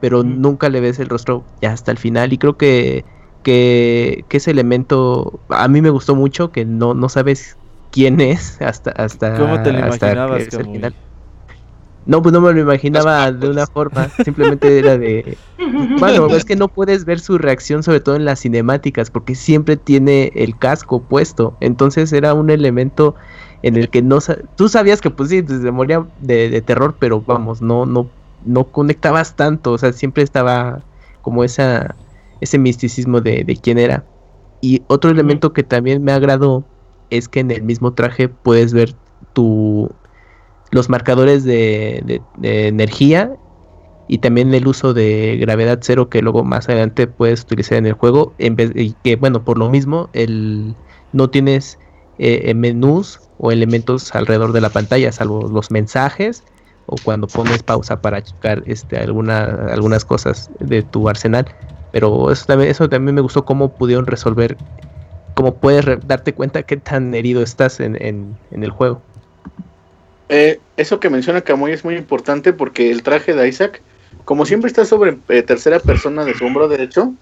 pero nunca le ves el rostro ya hasta el final. Y creo que, que, ese elemento a mí me gustó mucho, que no, no sabes quién es hasta hasta ¿Cómo te lo hasta imaginabas, que es el final. No, pues no me lo imaginaba de una forma, simplemente era de... *laughs* Bueno, es que no puedes ver su reacción, sobre todo en las cinemáticas, porque siempre tiene el casco puesto, entonces era un elemento en el que no... Tú sabías que pues sí, pues, se moría de, de terror, pero vamos, no, no, no conectabas tanto, o sea, siempre estaba como esa, ese misticismo de, de quién era. Y otro elemento que también me agradó es que en el mismo traje puedes ver tu los marcadores de, de, energía y también el uso de gravedad cero que luego más adelante puedes utilizar en el juego en vez y que bueno por lo mismo el no tienes eh, menús o elementos alrededor de la pantalla salvo los mensajes o cuando pones pausa para checar este alguna, algunas cosas de tu arsenal. Pero eso también eso también me gustó cómo pudieron resolver cómo puedes darte cuenta qué tan herido estás en, en, en el juego. Eh, eso que menciona Camuy es muy importante porque el traje de Isaac, como siempre está sobre eh, tercera persona de su hombro derecho,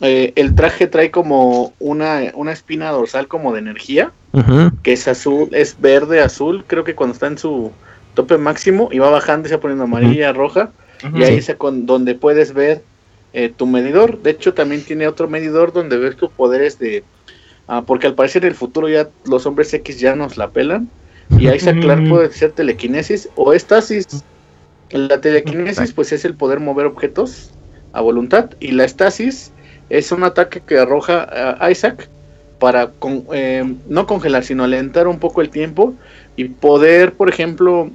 eh, el traje trae como una, una espina dorsal como de energía, que es azul, es verde, azul, creo que cuando está en su tope máximo y va bajando y se va poniendo amarilla, roja, y ahí es con, donde puedes ver tu medidor. De hecho, también tiene otro medidor donde ves tus poderes de... Ah, porque al parecer en el futuro ya los hombres X ya nos la pelan. Y Isaac Clark puede ser telequinesis o estasis. La telequinesis pues es el poder mover objetos a voluntad. Y la estasis es un ataque que arroja a Isaac para eh, no congelar sino alentar un poco el tiempo y poder por ejemplo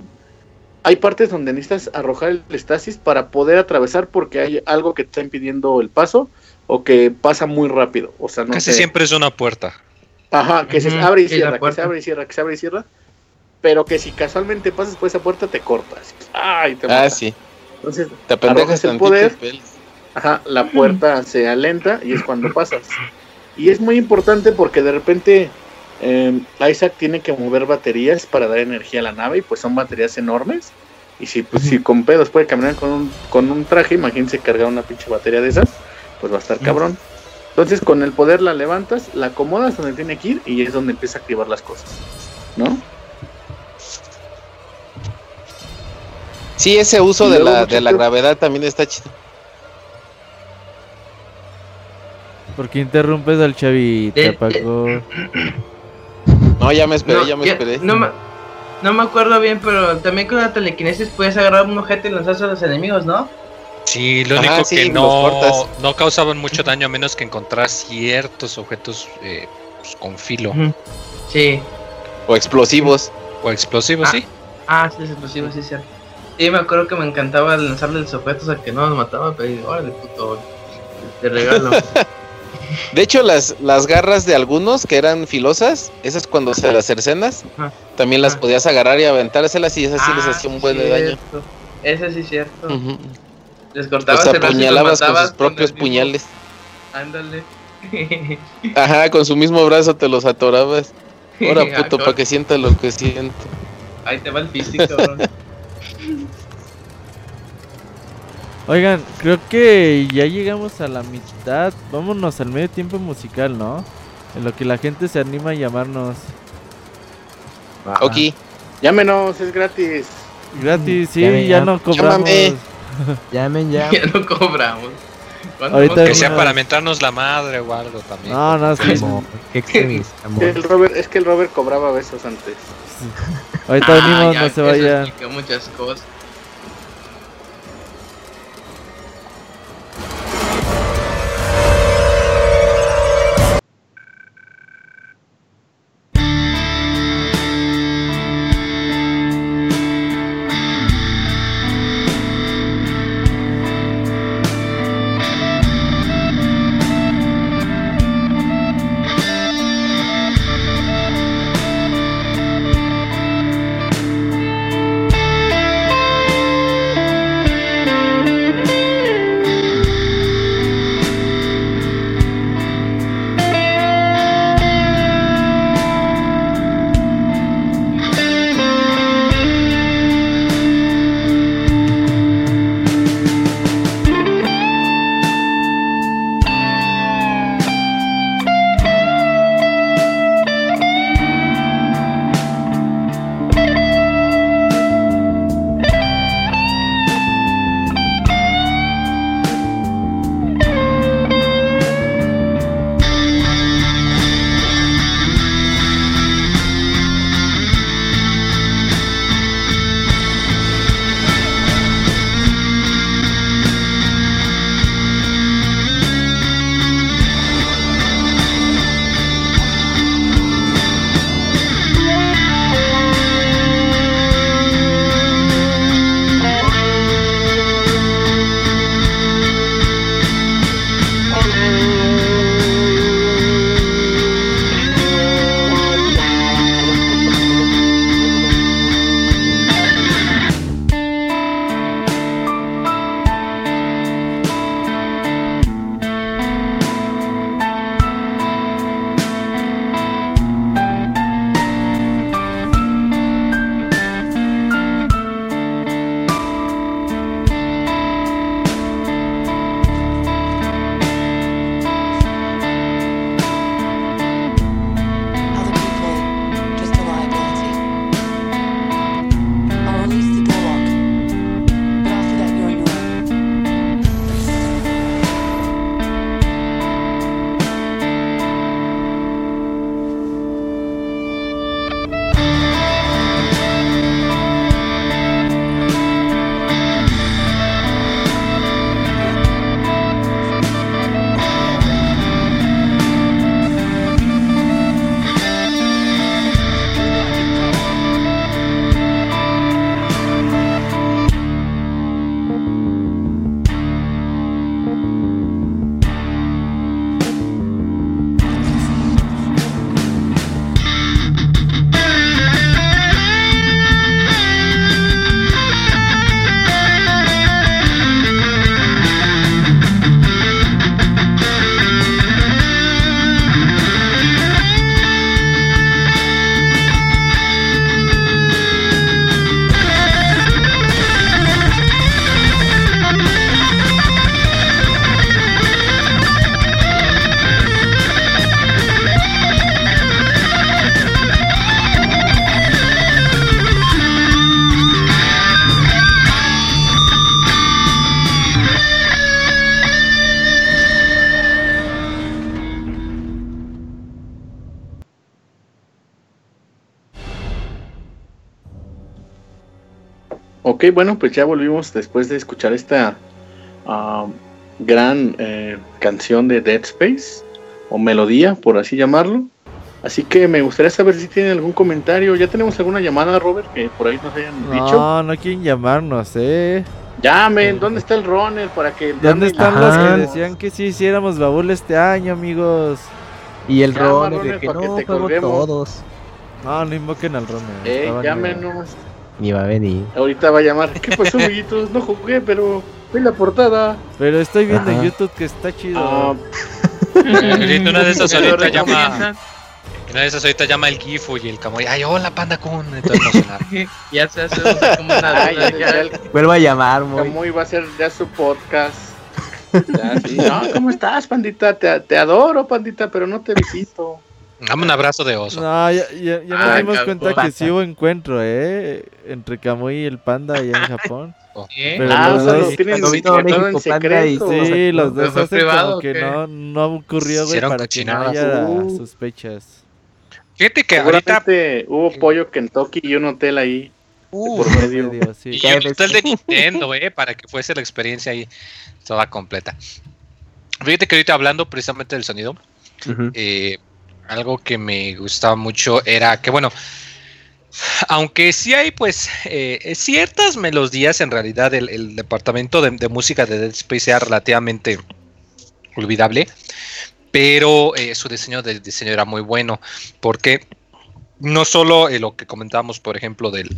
hay partes donde necesitas arrojar el estasis para poder atravesar porque hay algo que te está impidiendo el paso o que pasa muy rápido o sea no casi siempre es una puerta ajá que se abre y cierra que se abre y cierra que se abre y cierra pero que si casualmente pasas por esa puerta te cortas. Ay, te ah, sí. Entonces, te arrojas el poder, ajá, la puerta se alenta y es cuando pasas. Y es muy importante porque de repente em, Isaac tiene que mover baterías para dar energía a la nave y pues son baterías enormes. Y si, pues, si con pedos puede caminar con un, con un traje, imagínense cargar una pinche batería de esas, pues va a estar cabrón. Entonces con el poder la levantas, la acomodas donde tiene que ir y es donde empieza a activar las cosas. ¿No? Sí, ese uso de la, de la gravedad también está chido. ¿Por qué interrumpes al chavito, Paco? No, ya me esperé, ya me esperé. No me, no me acuerdo bien, pero también con la telequinesis puedes agarrar un objeto y lanzarse a los enemigos, ¿no? Sí, lo único que no, no causaban mucho daño a menos que encontrar ciertos objetos eh, pues, con filo. Sí. O explosivos. O explosivos, ah. sí. Ah, sí, explosivos, sí, cierto. Sí, me acuerdo que me encantaba lanzarle los objetos a que no nos mataba, pero órale, puto, te regalo. *laughs* De hecho, las, las garras de algunos que eran filosas, esas cuando se las cercenas, también las podías agarrar y aventárselas y esas sí les ah, hacía un buen de daño. Ese sí es cierto. Les cortabas el apuñalabas con sus propios puñales. Ándale. Ajá, con su mismo brazo te los atorabas. Ahora, *laughs* puto, para que sienta lo que siento. Ahí te va el físico, *laughs* Oigan, creo que ya llegamos a la mitad. Vámonos al medio tiempo musical, ¿no? En lo que la gente se anima a llamarnos. Ok. Llámenos, es gratis. Gratis, sí, ya no cobramos. Llamen ya. Ya no *laughs* *laughs* cobramos. Ahorita que sea para mentarnos la madre o algo también. No, no, es que... el Robert, es que el Robert cobraba besos antes. Ahorita venimos, no se vayan. muchas cosas. Ok, bueno, pues ya volvimos después de escuchar esta ah, gran eh, canción de Dead Space, o melodía, por así llamarlo. Así que me gustaría saber si tienen algún comentario. ¿Ya tenemos alguna llamada, Robert, que por ahí nos hayan dicho? No, no quieren llamarnos, eh. Llamen, ¿dónde está el runner para que... ¿Dónde están los que decían que sí hiciéramos baúl este año, amigos? Y el runner, de que no, que todos. No, no invoquen al runner. Eh, llámenos. Ni va a venir. Ahorita va a llamar. ¿Qué pasó, *laughs* amiguitos? No jugué, pero vi la portada. Pero estoy viendo en YouTube que está chido. Ah. *laughs* una de esas ahorita llama... Una de esas ahorita llama el Gifu y el Camoy. Ay, hola, Panda Kun. *laughs* ya se hace como una. Vuelvo a llamar, muy. Camoy va a ser ya su podcast. No, ¿cómo estás, pandita? Te, te, adoro, pandita, pero no te visito. Dame un abrazo de oso. No, ya, ya, ya nos dimos cuenta que sí hubo encuentro, ¿eh? Entre Camoy y el panda allá en Japón. *laughs* Oh. Pero ah, los dos, tienen en secreto. Sí, los dos hacen como que no, no ocurrió, güey, para que no haya uh. sospechas. Fíjate que ahorita hubo pollo Kentucky y un hotel ahí. Uh, por medio. Y un hotel de Nintendo, eh, para que fuese la experiencia ahí toda completa. Fíjate que ahorita hablando precisamente del sonido, eh, algo que me gustaba mucho era que, bueno, aunque sí hay pues eh, ciertas melodías, en realidad el, departamento de, de, música de Dead Space sea relativamente olvidable, pero eh, su diseño de diseño era muy bueno porque no solo eh, lo que comentábamos, por ejemplo, del,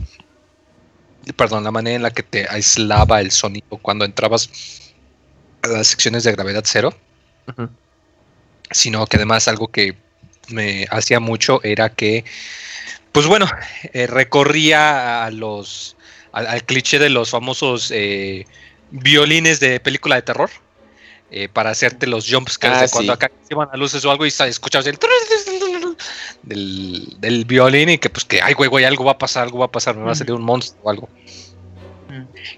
perdón, la manera en la que te aislaba el sonido cuando entrabas a las secciones de gravedad cero, sino que además algo que me hacía mucho era que, pues bueno, eh, recorría a los, al, cliché de los famosos violines de película de terror eh, para hacerte los jumpscares ah, cuando acá se van a luces o algo y escuchabas el del, del violín y que pues que ay güey güey algo va a pasar algo va a pasar me va a salir un monstruo o algo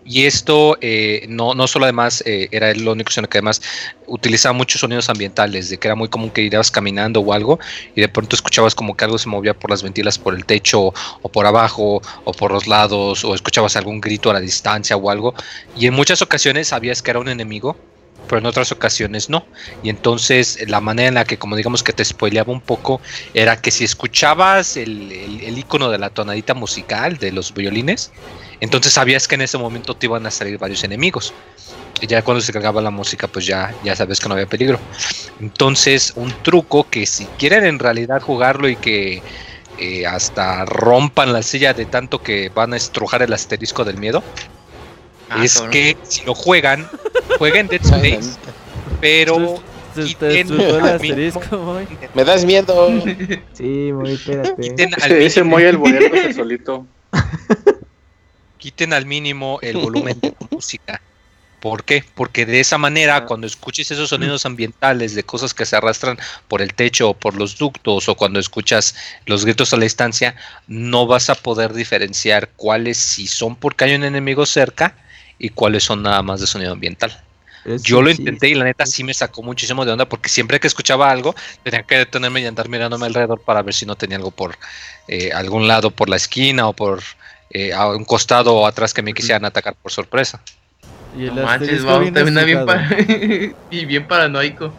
y esto eh, no, no solo además eh, era lo único, sino que además utilizaba muchos sonidos ambientales, de que era muy común que ibas caminando o algo y de pronto escuchabas como que algo se movía por las ventilas, por el techo o por abajo o por los lados o escuchabas algún grito a la distancia o algo. Y en muchas ocasiones sabías que era un enemigo pero en otras ocasiones no. Y entonces la manera en la que, como digamos que te spoileaba un poco, era que si escuchabas el, icono de la tonadita musical de los violines, entonces sabías que en ese momento te iban a salir varios enemigos. Y ya cuando se cargaba la música, pues ya, ya sabes que no había peligro. Entonces, un truco que si quieren en realidad jugarlo y que eh, hasta rompan la silla de tanto que van a estrujar el asterisco del miedo, Ah, es que si lo juegan, jueguen Dead *laughs* Space, pero quiten al *laughs* Me das miedo. *laughs* Sí, muy espérate. Quiten al Ese el solito. Quiten al mínimo el volumen de música. ¿Por qué? Porque de esa manera, ah. cuando escuches esos sonidos ambientales de cosas que se arrastran por el techo o por los ductos, o cuando escuchas los gritos a la distancia, no vas a poder diferenciar cuáles si son porque hay un enemigo cerca y cuáles son nada más de sonido ambiental. Yo lo intenté y la neta sí me sacó muchísimo de onda porque siempre que escuchaba algo tenía que detenerme y andar mirándome alrededor para ver si no tenía algo por eh, algún lado, por la esquina o por eh, a un costado o atrás que me quisieran atacar por sorpresa. Y el no manches, también bien, *laughs* y bien paranoico.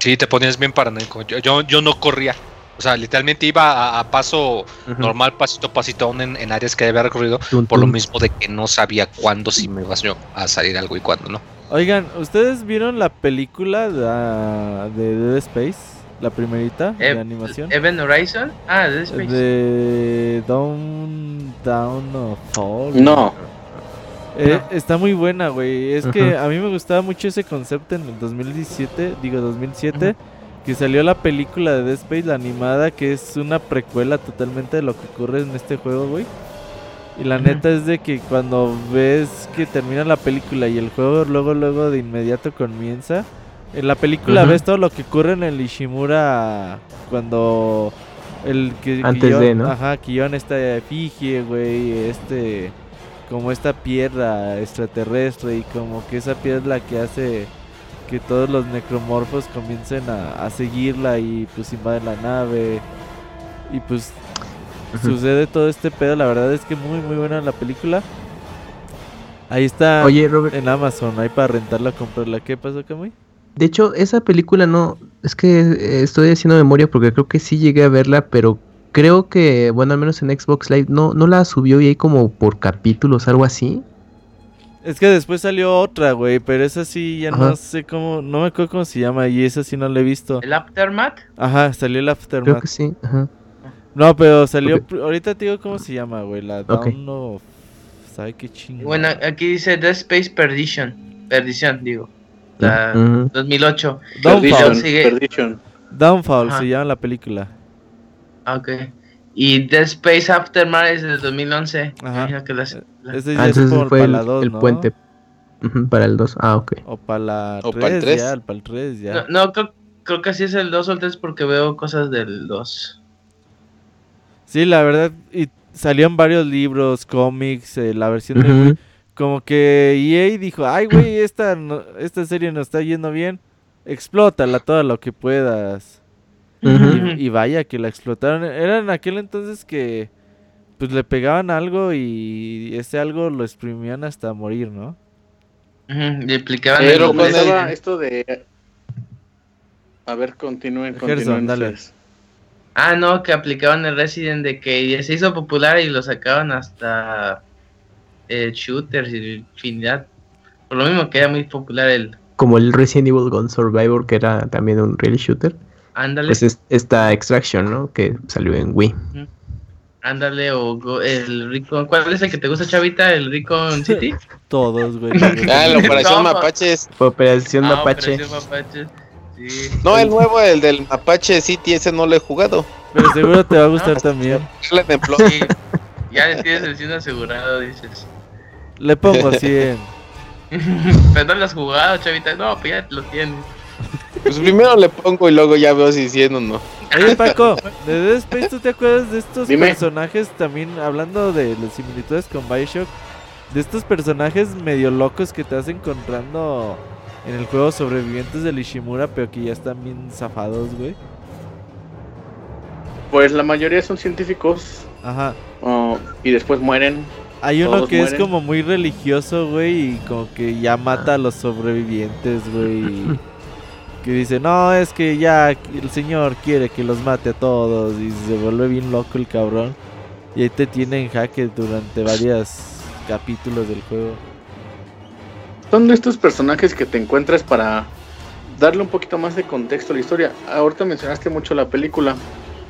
Sí, te ponías bien paranoico. yo, yo no corría. O sea, literalmente iba a, paso normal, pasito a pasito, aún en, áreas que había recorrido, por lo mismo de que no sabía cuándo sí me iba a salir algo y cuándo no. Oigan, ¿ustedes vieron la película de, Dead Space? La primerita de animación. Event Horizon? Ah, Dead Space. De Down, Down of Fall. No. Eh, está muy buena, güey. Es que a mí me gustaba mucho ese concepto en el 2017, digo 2007 que salió la película de Dead Space, la animada, que es una precuela totalmente de lo que ocurre en este juego, güey. Y la neta es de que cuando ves que termina la película y el juego luego, luego de inmediato comienza, en la película ves todo lo que ocurre en el Ishimura cuando el que antes de, ¿no? Ajá, Kion esta efigie, güey, este como esta piedra extraterrestre y como que esa piedra es la que hace que todos los necromorfos comiencen a, seguirla y pues invaden la nave. Y pues sucede todo este pedo. La verdad es que muy, muy buena la película. Ahí está Oye, Robert. en Amazon, ahí para rentarla, comprarla. ¿Qué pasó, Camuy? De hecho, esa película no. Es que eh, estoy haciendo memoria porque creo que sí llegué a verla, pero creo que, bueno, al menos en Xbox Live no, no la subió y hay como por capítulos, algo así. Es que después salió otra, güey, pero esa sí ya no sé cómo, no me acuerdo cómo se llama y esa sí no la he visto. ¿El Aftermath? Ajá, salió el Aftermath. Creo que sí, ajá. No, pero salió, ahorita te digo cómo se llama, güey, la Dawn of... ¿Sabe qué chingo? Bueno, aquí dice The Space Perdition, Perdición, digo. La 2008. Downfall. Perdition. Downfall se llama la película. Ah, ok. Y The Space Aftermath es del 2011. Ajá. Que las, Ese ah, fue el, el puente. para el 2. Ah, ok. O para la o 3, para el 3. Ya, para el 3 ya. No, no creo, creo, que así es el 2 o el 3 porque veo cosas del 2. Sí, la verdad, y salían varios libros, cómics, eh, la versión de... Como que EA dijo, ay, güey, esta, esta serie nos está yendo bien. Explótala todo lo que puedas. Y, vaya que la explotaron. Era en aquel entonces que pues le pegaban algo y ese algo lo exprimían hasta morir, ¿no? Le explicaban Pero esto de... A ver, continúen, continúen. Dale. Ah, no, que aplicaban el Resident de que se hizo popular y lo sacaban hasta eh, shooters y infinidad. Por lo mismo que era muy popular el... Como el Resident Evil Gun Survivor, que era también un real shooter. Ándale. Pues es, esta Extraction, ¿no? Que salió en Wii. Ándale, o el Rico. ¿Cuál es el que te gusta, Chavita? ¿El Rico *laughs* City? Todos, güey. *laughs* ah, la Operación Mapaches. Operación ah, Mapache. Operación Mapache. No, el nuevo, el del Apache City, ese no lo he jugado. Pero seguro te va a gustar también. ya le tienes el 100 asegurado, dices. Le pongo *laughs* 100. Pero no lo has jugado, chavita. No, pues ya lo tienes. Pues primero le pongo y luego ya veo si 100 o no. Oye, Paco, de Dead Space, ¿tú te acuerdas de estos personajes también, hablando de las similitudes con Bioshock? De estos personajes medio locos que te vas encontrando en el juego sobrevivientes de Ishimura, pero que ya están bien zafados, güey. Pues la mayoría son científicos. Ajá. Oh, y después mueren. Hay uno que es como muy religioso, güey, y como que ya mata a los sobrevivientes, güey. *laughs* que dice, no, es que ya el señor quiere que los mate a todos. Y se vuelve bien loco el cabrón. Y ahí te tiene en jaque durante varios capítulos del juego son estos personajes que te encuentras para darle un poquito más de contexto a la historia. Ahorita mencionaste mucho la película.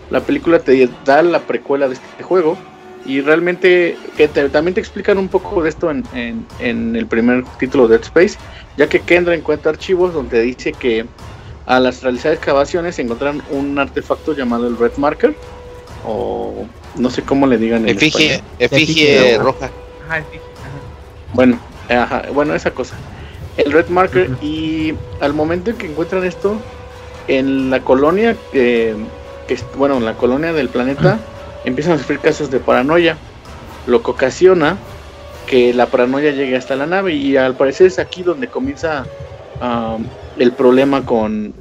La película te da la precuela de este juego y realmente que también te explican un poco de esto en, el primer título de Dead Space, ya que Kendra encuentra archivos donde dice que a las realizadas excavaciones encontraron un artefacto llamado el Red Marker o no sé cómo le digan en efigie, efigie roja. Bueno, bueno, esa cosa. El Red Marker. Y al momento en que encuentran esto, en la colonia, que bueno, en la colonia del planeta, *clears throat* empiezan a sufrir casos de paranoia. Lo que ocasiona que la paranoia llegue hasta la nave. Y al parecer es aquí donde comienza el problema con,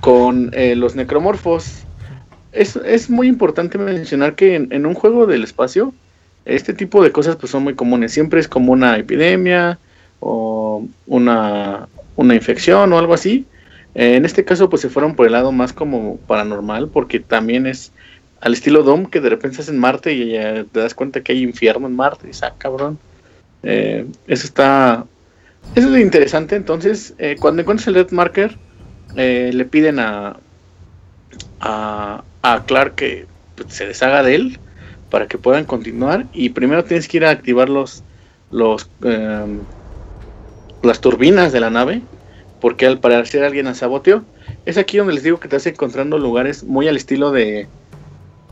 con eh, los necromorfos. Es, es, muy importante mencionar que en un juego del espacio, este tipo de cosas pues son muy comunes. Siempre es como una epidemia o una, una infección o algo así. en este caso pues se fueron por el lado más como paranormal porque también es al estilo Dom que de repente estás en Marte y te das cuenta que hay infierno en Marte. Y ah, cabrón. Eh, eso está... Eso es interesante. Entonces, eh, cuando encuentras el Red Marker, eh, le piden a, a, a Clark que se deshaga de él para que puedan continuar. Y primero tienes que ir a activar los, los em, las turbinas de la nave, porque al parecer alguien la saboteó. Es aquí donde les digo que te estás encontrando lugares muy al estilo de,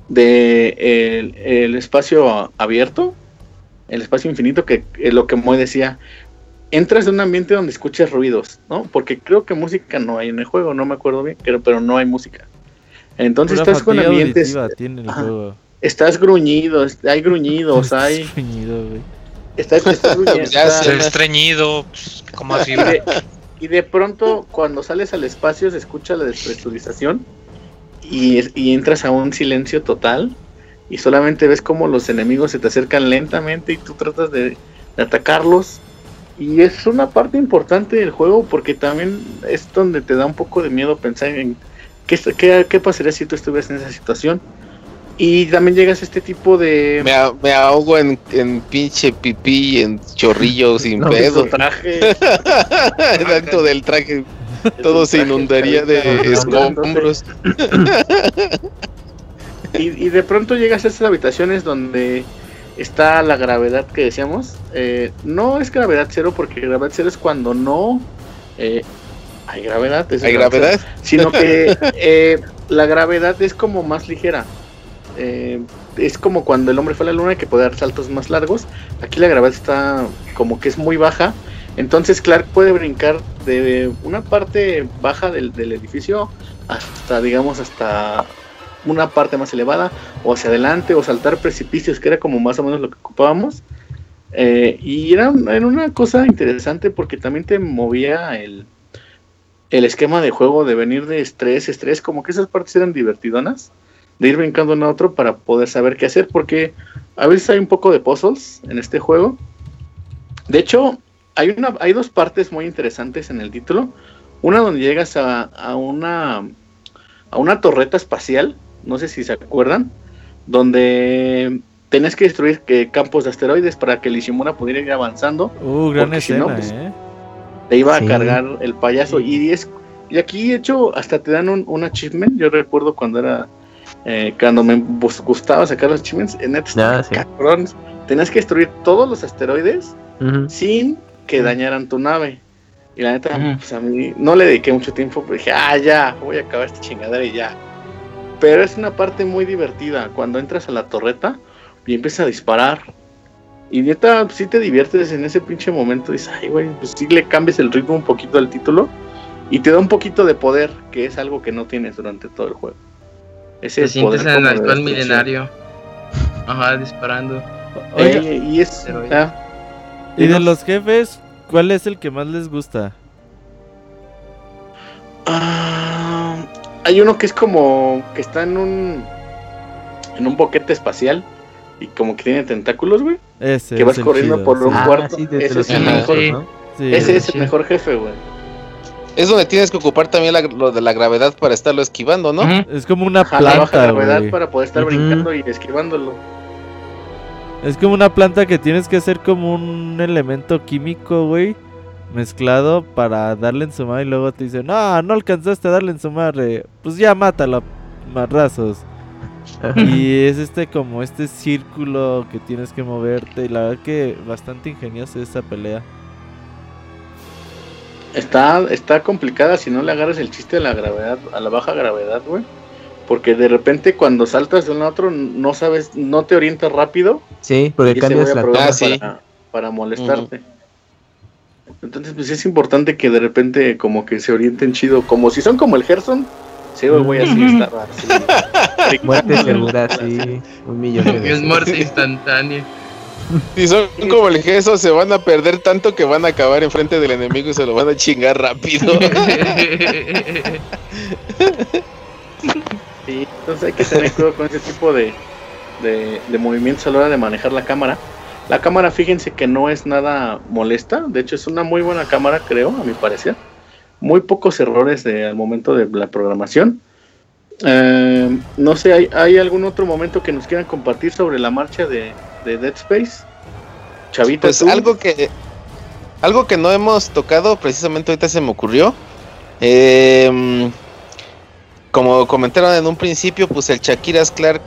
de el, espacio abierto, el espacio infinito, que es lo que Moy decía. Entras en un ambiente donde escuchas ruidos, ¿no? Porque creo que música no hay en el juego, no me acuerdo bien, pero, pero no hay música. Entonces estás con ambientes. Tiene el juego estás gruñido, hay gruñidos, *laughs* hay. Gruñido, güey. Estás, *laughs* gruñido. estreñido, pues, como así. Y de, pronto, cuando sales al espacio, se escucha la despresurización y, y entras a un silencio total. y solamente ves cómo los enemigos se te acercan lentamente y tú tratas de, atacarlos. Y es una parte importante del juego porque también es donde te da un poco de miedo pensar en qué, qué, qué pasaría si tú estuvieras en esa situación. Y también llegas a este tipo de. Me, ahogo en, en, pinche pipí, en chorrillo *laughs* sin pedo. traje. *laughs* el acto del traje. *laughs* Todo se inundaría de escombros. *laughs* y, de pronto llegas a estas habitaciones donde está la gravedad que decíamos. Eh, no es gravedad cero, porque gravedad cero es cuando no eh, hay gravedad. ¿Hay gravedad? sino que *laughs* eh, la gravedad es como más ligera. es como cuando el hombre fue a la luna que puede dar saltos más largos. Aquí la gravedad está como que es muy baja. Entonces Clark puede brincar de una parte baja del, del edificio hasta, digamos, hasta una parte más elevada, o hacia adelante, o saltar precipicios, que era como más o menos lo que ocupábamos. Eh, y era, una cosa interesante porque también te movía el, el esquema de juego de venir de estrés, estrés, como que esas partes eran divertidonas, de ir brincando uno a otro para poder saber qué hacer, porque a veces hay un poco de puzzles en este juego. De hecho, hay, una, hay dos partes muy interesantes en el título. Una donde llegas a, a una a una torreta espacial no sé si se acuerdan, donde tenés que destruir que, campos de asteroides para que el Ishimura pudiera ir avanzando. Uh, gran escena, pues, ¿eh? Te iba a cargar el payaso. Y, es, y aquí, hecho, hasta te dan un, un achievement. Yo recuerdo cuando era. Eh, cuando me gustaba sacar los achievements, en Netflix, tenías que destruir todos los asteroides sin que dañaran tu nave. Y la neta, pues a mí no le dediqué mucho tiempo, pero dije, ah, ya, voy a acabar esta chingadera y ya. Pero es una parte muy divertida. Cuando entras a la torreta y empiezas a disparar. Y neta, si te diviertes en ese pinche momento. Dices, ay, güey, pues sí le cambias el ritmo un poquito al título. Y te da un poquito de poder, que es algo que no tienes durante todo el juego. Ese te sientes en el actual milenario. Ajá, disparando. Oye, y es. Y de los jefes, ¿cuál es el que más les gusta? Ah hay uno que es como que está en un en un boquete espacial y como que tiene tentáculos, güey. Ese que vas corriendo por un ah, cuarto. ese es el mejor, ¿no? ese es el mejor jefe, güey. Es donde tienes que ocupar también lo de la gravedad para estarlo esquivando, ¿no? Es como una planta, baja gravedad para poder estar brincando y esquivándolo. Es como una planta que tienes que hacer como un elemento químico, güey mezclado para darle en su madre y luego te dicen, no, no alcanzaste a darle en su madre, pues ya mátalo, marrazos. *laughs* y es este como este círculo que tienes que moverte y la verdad que bastante ingeniosa esa pelea. Está, está complicada si no le agarras el chiste de la gravedad, a la baja gravedad, güey. Porque de repente cuando saltas de uno a otro no sabes, no te orientas rápido. Sí, porque cambias la para, para molestarte. Entonces, pues es importante que de repente como que se orienten chido, como si son como el Gerson. Sí, voy así, está raro. *laughs* Muerte segura, sí. Un millón de Es muerte instantánea. *laughs* Si son como el Gerson, se van a perder tanto que van a acabar enfrente del enemigo y se lo van a chingar rápido. *laughs* sí, entonces hay que tener cuidado con ese tipo de, de, de movimientos a la hora de manejar la cámara la cámara, fíjense que no es nada molesta, de hecho es una muy buena cámara, creo, a mi parecer. Muy pocos errores de, al momento de la programación. Eh, no sé, ¿hay, ¿hay, algún otro momento que nos quieran compartir sobre la marcha de, Dead Space? Chavita, pues algo que algo que no hemos tocado, precisamente ahorita se me ocurrió. Eh, como comentaron en un principio, pues el Shakiras Clark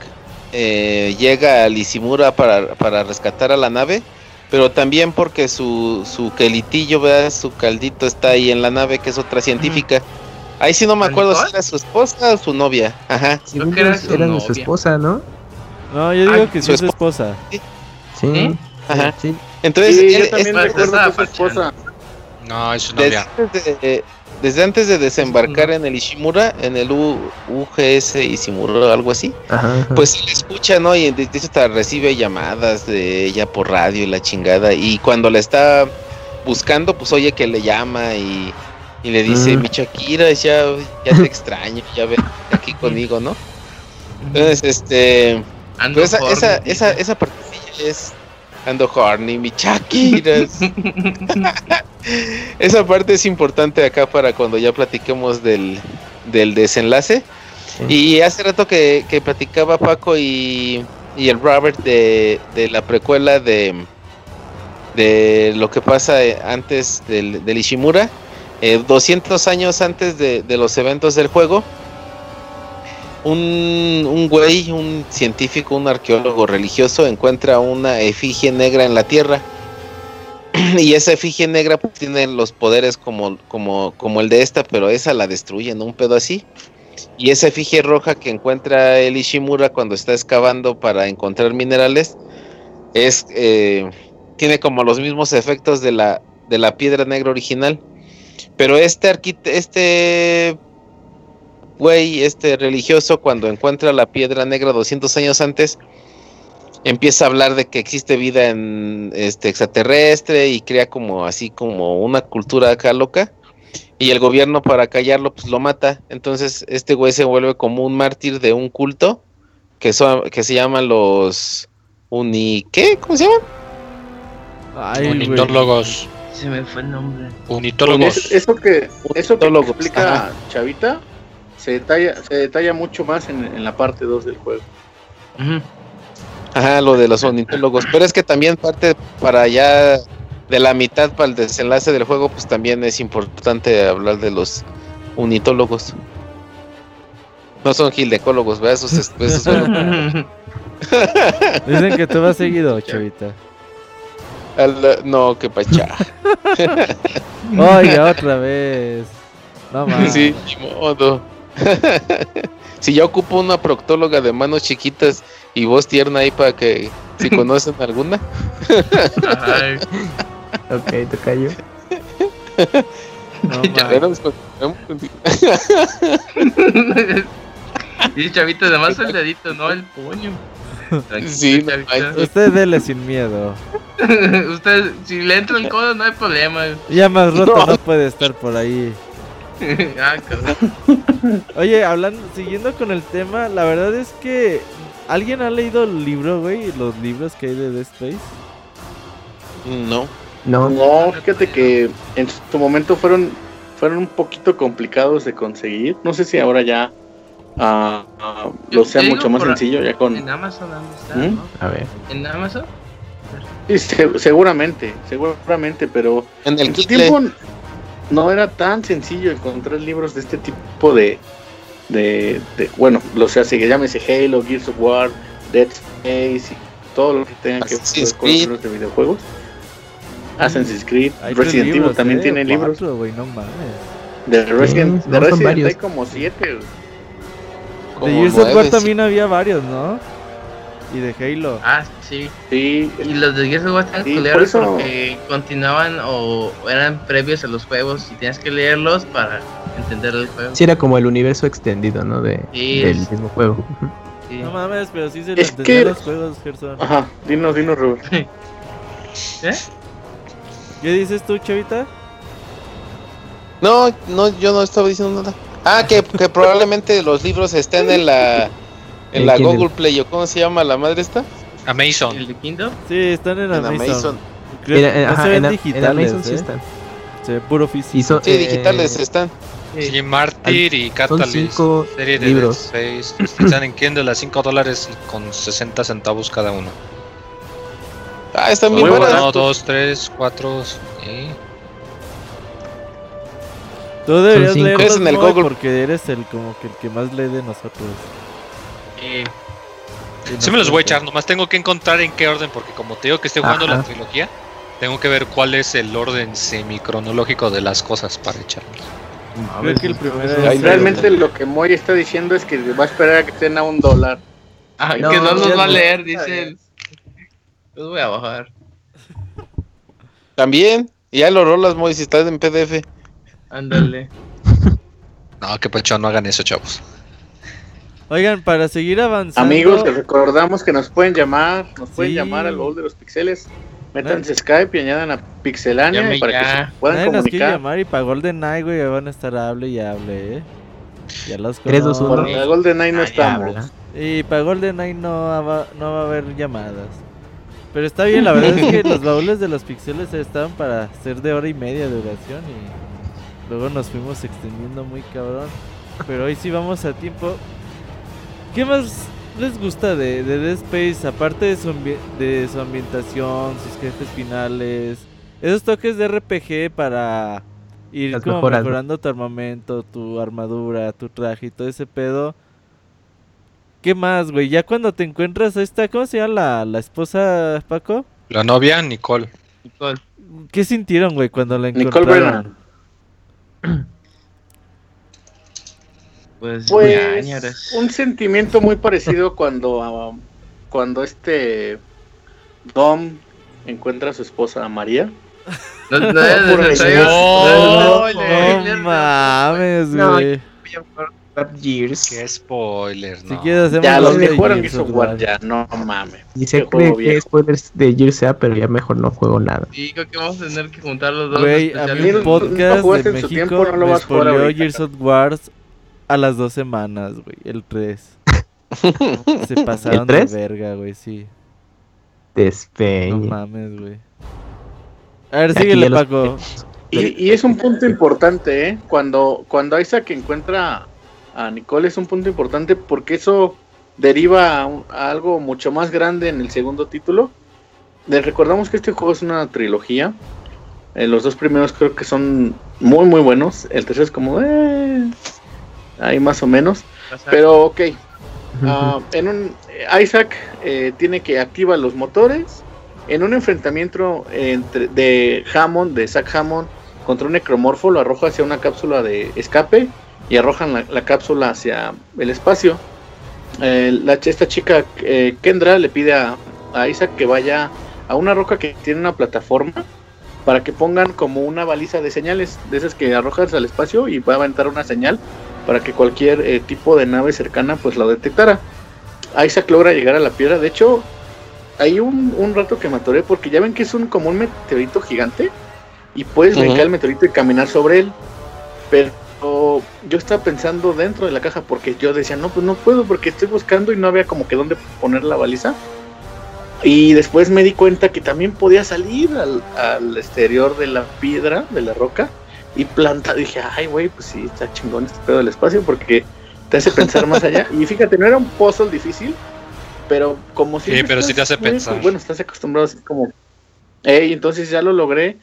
eh, llega a Lishimura para, para, rescatar a la nave, pero también porque su, su quelitillo, su caldito está ahí en la nave, que es otra científica. Ahí sí no me acuerdo si era su esposa o su novia. Ajá. Creo que era su, su esposa, ¿no? No, yo digo que sí es su esposa. Sí. sí. Ajá. Sí. Entonces, sí, yo también recuerdo su esposa. No, es su novia. De, desde antes de desembarcar en el Ishimura, en el UGS Ishimura, algo así, pues le escucha, ¿no? Y de hecho hasta recibe llamadas de ella por radio y la chingada. Y cuando la está buscando, pues oye que le llama y, le dice, mi Shakira, ya, ya te *laughs* extraño, ya ven aquí *laughs* conmigo, ¿no? Entonces, este, Ando esa, esa, esa, esa partecilla es Ando horny, mi *laughs* Esa parte es importante acá para cuando ya platiquemos del, del desenlace. Y hace rato que, que platicaba Paco y, y el Robert de, de, la precuela de, de lo que pasa antes del, del Ishimura, 200 eh, años antes de, de los eventos del juego un, güey, un científico, un arqueólogo religioso encuentra una efigie negra en la tierra. *clears throat* y esa efigie negra pues, tiene los poderes como, como, como el de esta, pero esa la destruyen, un pedo así. Y esa efigie roja que encuentra el Ishimura cuando está excavando para encontrar minerales es eh, tiene como los mismos efectos de la, de la piedra negra original. Pero este, este güey, este religioso, cuando encuentra la piedra negra 200 años antes, empieza a hablar de que existe vida en este extraterrestre y crea como así como una cultura acá loca. Y el gobierno para callarlo pues lo mata. Entonces este güey se vuelve como un mártir de un culto que son que se llaman los uni ¿qué? ¿Cómo se llaman? Unitólogos. Se me fue el nombre. Unitólogos. Eso, que eso que explica Chavita se detalla, se detalla mucho más en, la parte 2 del juego. Ajá, lo de los ornitólogos. Pero es que también parte para allá de la mitad para el desenlace del juego, pues también es importante hablar de los unitólogos. No son gildecólogos, ¿verdad? Esos, esos *laughs* Dicen que tú vas seguido, chavita. no, que pacha. *laughs* Oiga, otra vez. No más. Sí, ni modo. *laughs* si ya ocupo una proctóloga de manos chiquitas y voz tierna ahí para que si *laughs* conocen alguna. ok, te callo. No, *laughs* y chavito, además el dedito, no el puño. Sí, usted dele sin miedo. usted, si le entra el codo, no hay problema. Ya más roto no puede estar por ahí. *laughs* Ah, Oye, hablando, siguiendo con el tema, la verdad es que ¿alguien ha leído el libro, güey? Los libros que hay de Dead Space. No. No. No, fíjate que en su momento fueron fueron un poquito complicados de conseguir. No sé si ahora ya uh, lo sea mucho más sencillo ya con en Amazon ¿dónde está, A ver. En Amazon. Sí, seguramente, seguramente, pero en el tiempo no era tan sencillo encontrar libros de este tipo de, de, bueno, lo sea, si que llámese Halo, Gears of War, Dead Space y todo lo que tenga que ver con libros de videojuegos. Assassin's Creed, Resident Evil también eh, tiene libros. De Resident, de Resident hay como siete. de Gears of War también había varios, ¿no? Y de Halo. Ah, sí. Sí. Y los de Gears of War están sí, por porque continuaban o eran previos a los juegos y tenías que leerlos para entender el juego. Sí, era como el universo extendido, ¿no? De, del mismo juego. Sí. No mames, pero sí se es que... los juegos, Gerson. Ajá, dinos, dinos, Robert. *laughs* ¿Eh? ¿Qué dices tú, Chavita? No, no, yo no estaba diciendo nada. Ah, que, que probablemente los libros estén en la en la Google Play, ¿o cómo se llama la madre esta? Amazon. ¿El de Kindle? Sí, están en, en Amazon. en, en, digitales, Amazon sí ¿eh? están. Se ve puro físico. sí, digitales están. Sí, Martyr y Catalyst. Son cinco serie de libros. *clears throat* están en Kindle a 5 dólares con 60 centavos cada uno. Ah, están muy buenas. 1, 2, 3, 4. Tú deberías leerlos en el Google porque eres el como que el que más lee de nosotros. Eh, sí me los voy a echar, nomás tengo que encontrar en qué orden, porque como te digo que estoy jugando la trilogía, tengo que ver cuál es el orden semicronológico de las cosas para echarlos. realmente lo que Moy está diciendo es que va a esperar a que estén a un dólar. Ah, que no los va a leer, dice. Los voy a bajar. *laughs* También, ya lo rolas, Moy, si estás en PDF. Ándale. *laughs* no, que pecho, no hagan eso, chavos. Oigan, para seguir avanzando. Amigos, les recordamos que nos pueden llamar, nos pueden llamar al baúl de los pixeles. Métanse Skype y añadan a Pixelania para que se puedan Nadie comunicar. Nos llamar y para Golden Night, güey, van a estar hable y hable, ¿eh? Ya los 3, 2, 1. Para GoldenEye no estamos. Y para GoldenEye no va, no va a haber llamadas. Pero está bien, la verdad es que *laughs* los baúles de los pixeles estaban para ser de hora y media de duración y luego nos fuimos extendiendo muy cabrón. Pero hoy sí vamos a tiempo. ¿Qué más les gusta de, de Dead Space? Aparte de su, de su ambientación, sus jefes finales, esos toques de RPG para ir como mejorando tu armamento, tu armadura, tu traje y todo ese pedo. ¿Qué más, güey? Ya cuando te encuentras a esta, ¿cómo se llama la, la esposa, Paco? La novia, Nicole. Nicole. ¿Qué sintieron, güey, cuando la encontraron? Nicole Pues, pues un sentimiento muy parecido cuando, um, cuando este Dom encuentra a su esposa María. No, no, no, no mames, güey. Gears. Qué spoiler, no. Si quieres hacemos ya, los mejoran que War, ya, no mames. Dice que, que spoilers de Gears sea, pero ya mejor no juego nada. Sí, creo que vamos a tener que juntar los dos. Güey, a mí un podcast no, de México tiempo, no lo me spoileó Gears of Wars a las dos semanas, güey, el 3. Se *laughs* pasaron de verga, güey, sí. Despeñe. No mames, güey. A ver, síguele, Paco. Y, y, es un punto importante, ¿eh? Cuando, cuando Isaac encuentra a Nicole es un punto importante porque eso deriva a, algo mucho más grande en el segundo título. Les recordamos que este juego es una trilogía. Eh, los dos primeros creo que son muy muy buenos. El tercero es como eh, ahí más o menos. Pero ok. Ah, en un Isaac eh, tiene que activar los motores en un enfrentamiento entre de Hammond, de Zack Hammond contra un necromorfo, lo arroja hacia una cápsula de escape y arrojan la, cápsula hacia el espacio. Eh, la, esta chica eh, Kendra le pide a, Isaac que vaya a una roca que tiene una plataforma para que pongan como una baliza de señales, de esas que arrojas al espacio y va a aventar una señal para que cualquier eh, tipo de nave cercana pues lo detectara. Isaac logra llegar a la piedra, de hecho hay un, un rato que me atoré porque ya ven que es un como un meteorito gigante y puedes brincar el meteorito y caminar sobre él, pero yo estaba pensando dentro de la caja porque yo decía, no, pues no puedo porque estoy buscando y no había como que dónde poner la baliza. Y después me di cuenta que también podía salir al, exterior de la piedra, de la roca, y planta. Dije, ay, güey, pues sí, está chingón este pedo del espacio porque te hace pensar más allá. *laughs* Y fíjate, no era un puzzle difícil, pero como si. Sí, pero sí te hace pensar. bueno, estás acostumbrado así como. Ey, entonces ya lo logré.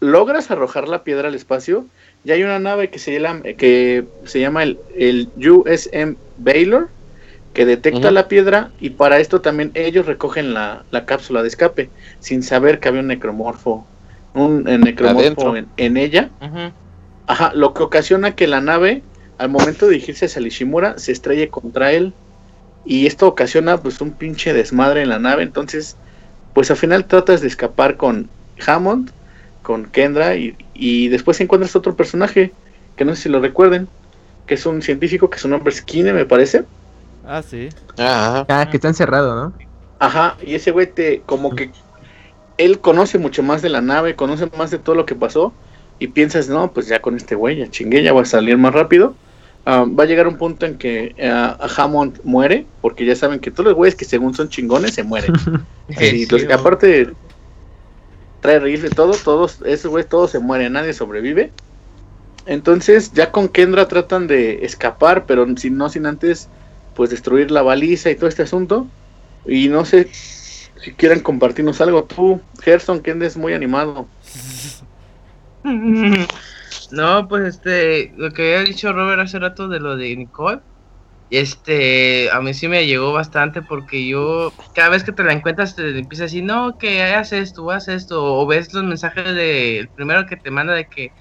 Logras arrojar la piedra al espacio ya hay una nave que se llama, que se llama el, el USM Baylor, que detecta la piedra y para esto también ellos recogen la, cápsula de escape, sin saber que había un necromorfo, un, necromorfo en, ella. Ajá, lo que ocasiona que la nave, al momento de dirigirse hacia Ishimura, se estrelle contra él. Y esto ocasiona pues un pinche desmadre en la nave. Entonces, pues al final tratas de escapar con Hammond con Kendra y, después encuentras otro personaje que no sé si lo recuerden, que es un científico que su nombre es Kine, me parece. Ah, sí. Ah, que está encerrado, ¿no? Ajá, y ese güey te como que él conoce mucho más de la nave, conoce más de todo lo que pasó y piensas, no, pues ya con este güey, ya chingué, ya va a salir más rápido. Ah, va a llegar un punto en que uh, Hammond muere, porque ya saben que todos los güeyes que según son chingones se mueren. *laughs* y los que aparte trae rifle, todo, todos, esos güeyes todos se mueren, nadie sobrevive. Entonces, ya con Kendra tratan de escapar, pero si no sin antes, pues destruir la baliza y todo este asunto. Y no sé si quieren compartirnos algo. Tú, Gerson, que es muy animado. *laughs* No, pues este, lo que había dicho Robert hace rato de lo de Nicole, este, a mí sí me llegó bastante porque yo, cada vez que te la encuentras, te empieza a decir, no, que hagas esto, haz esto, o ves los mensajes de, el primero que te manda de que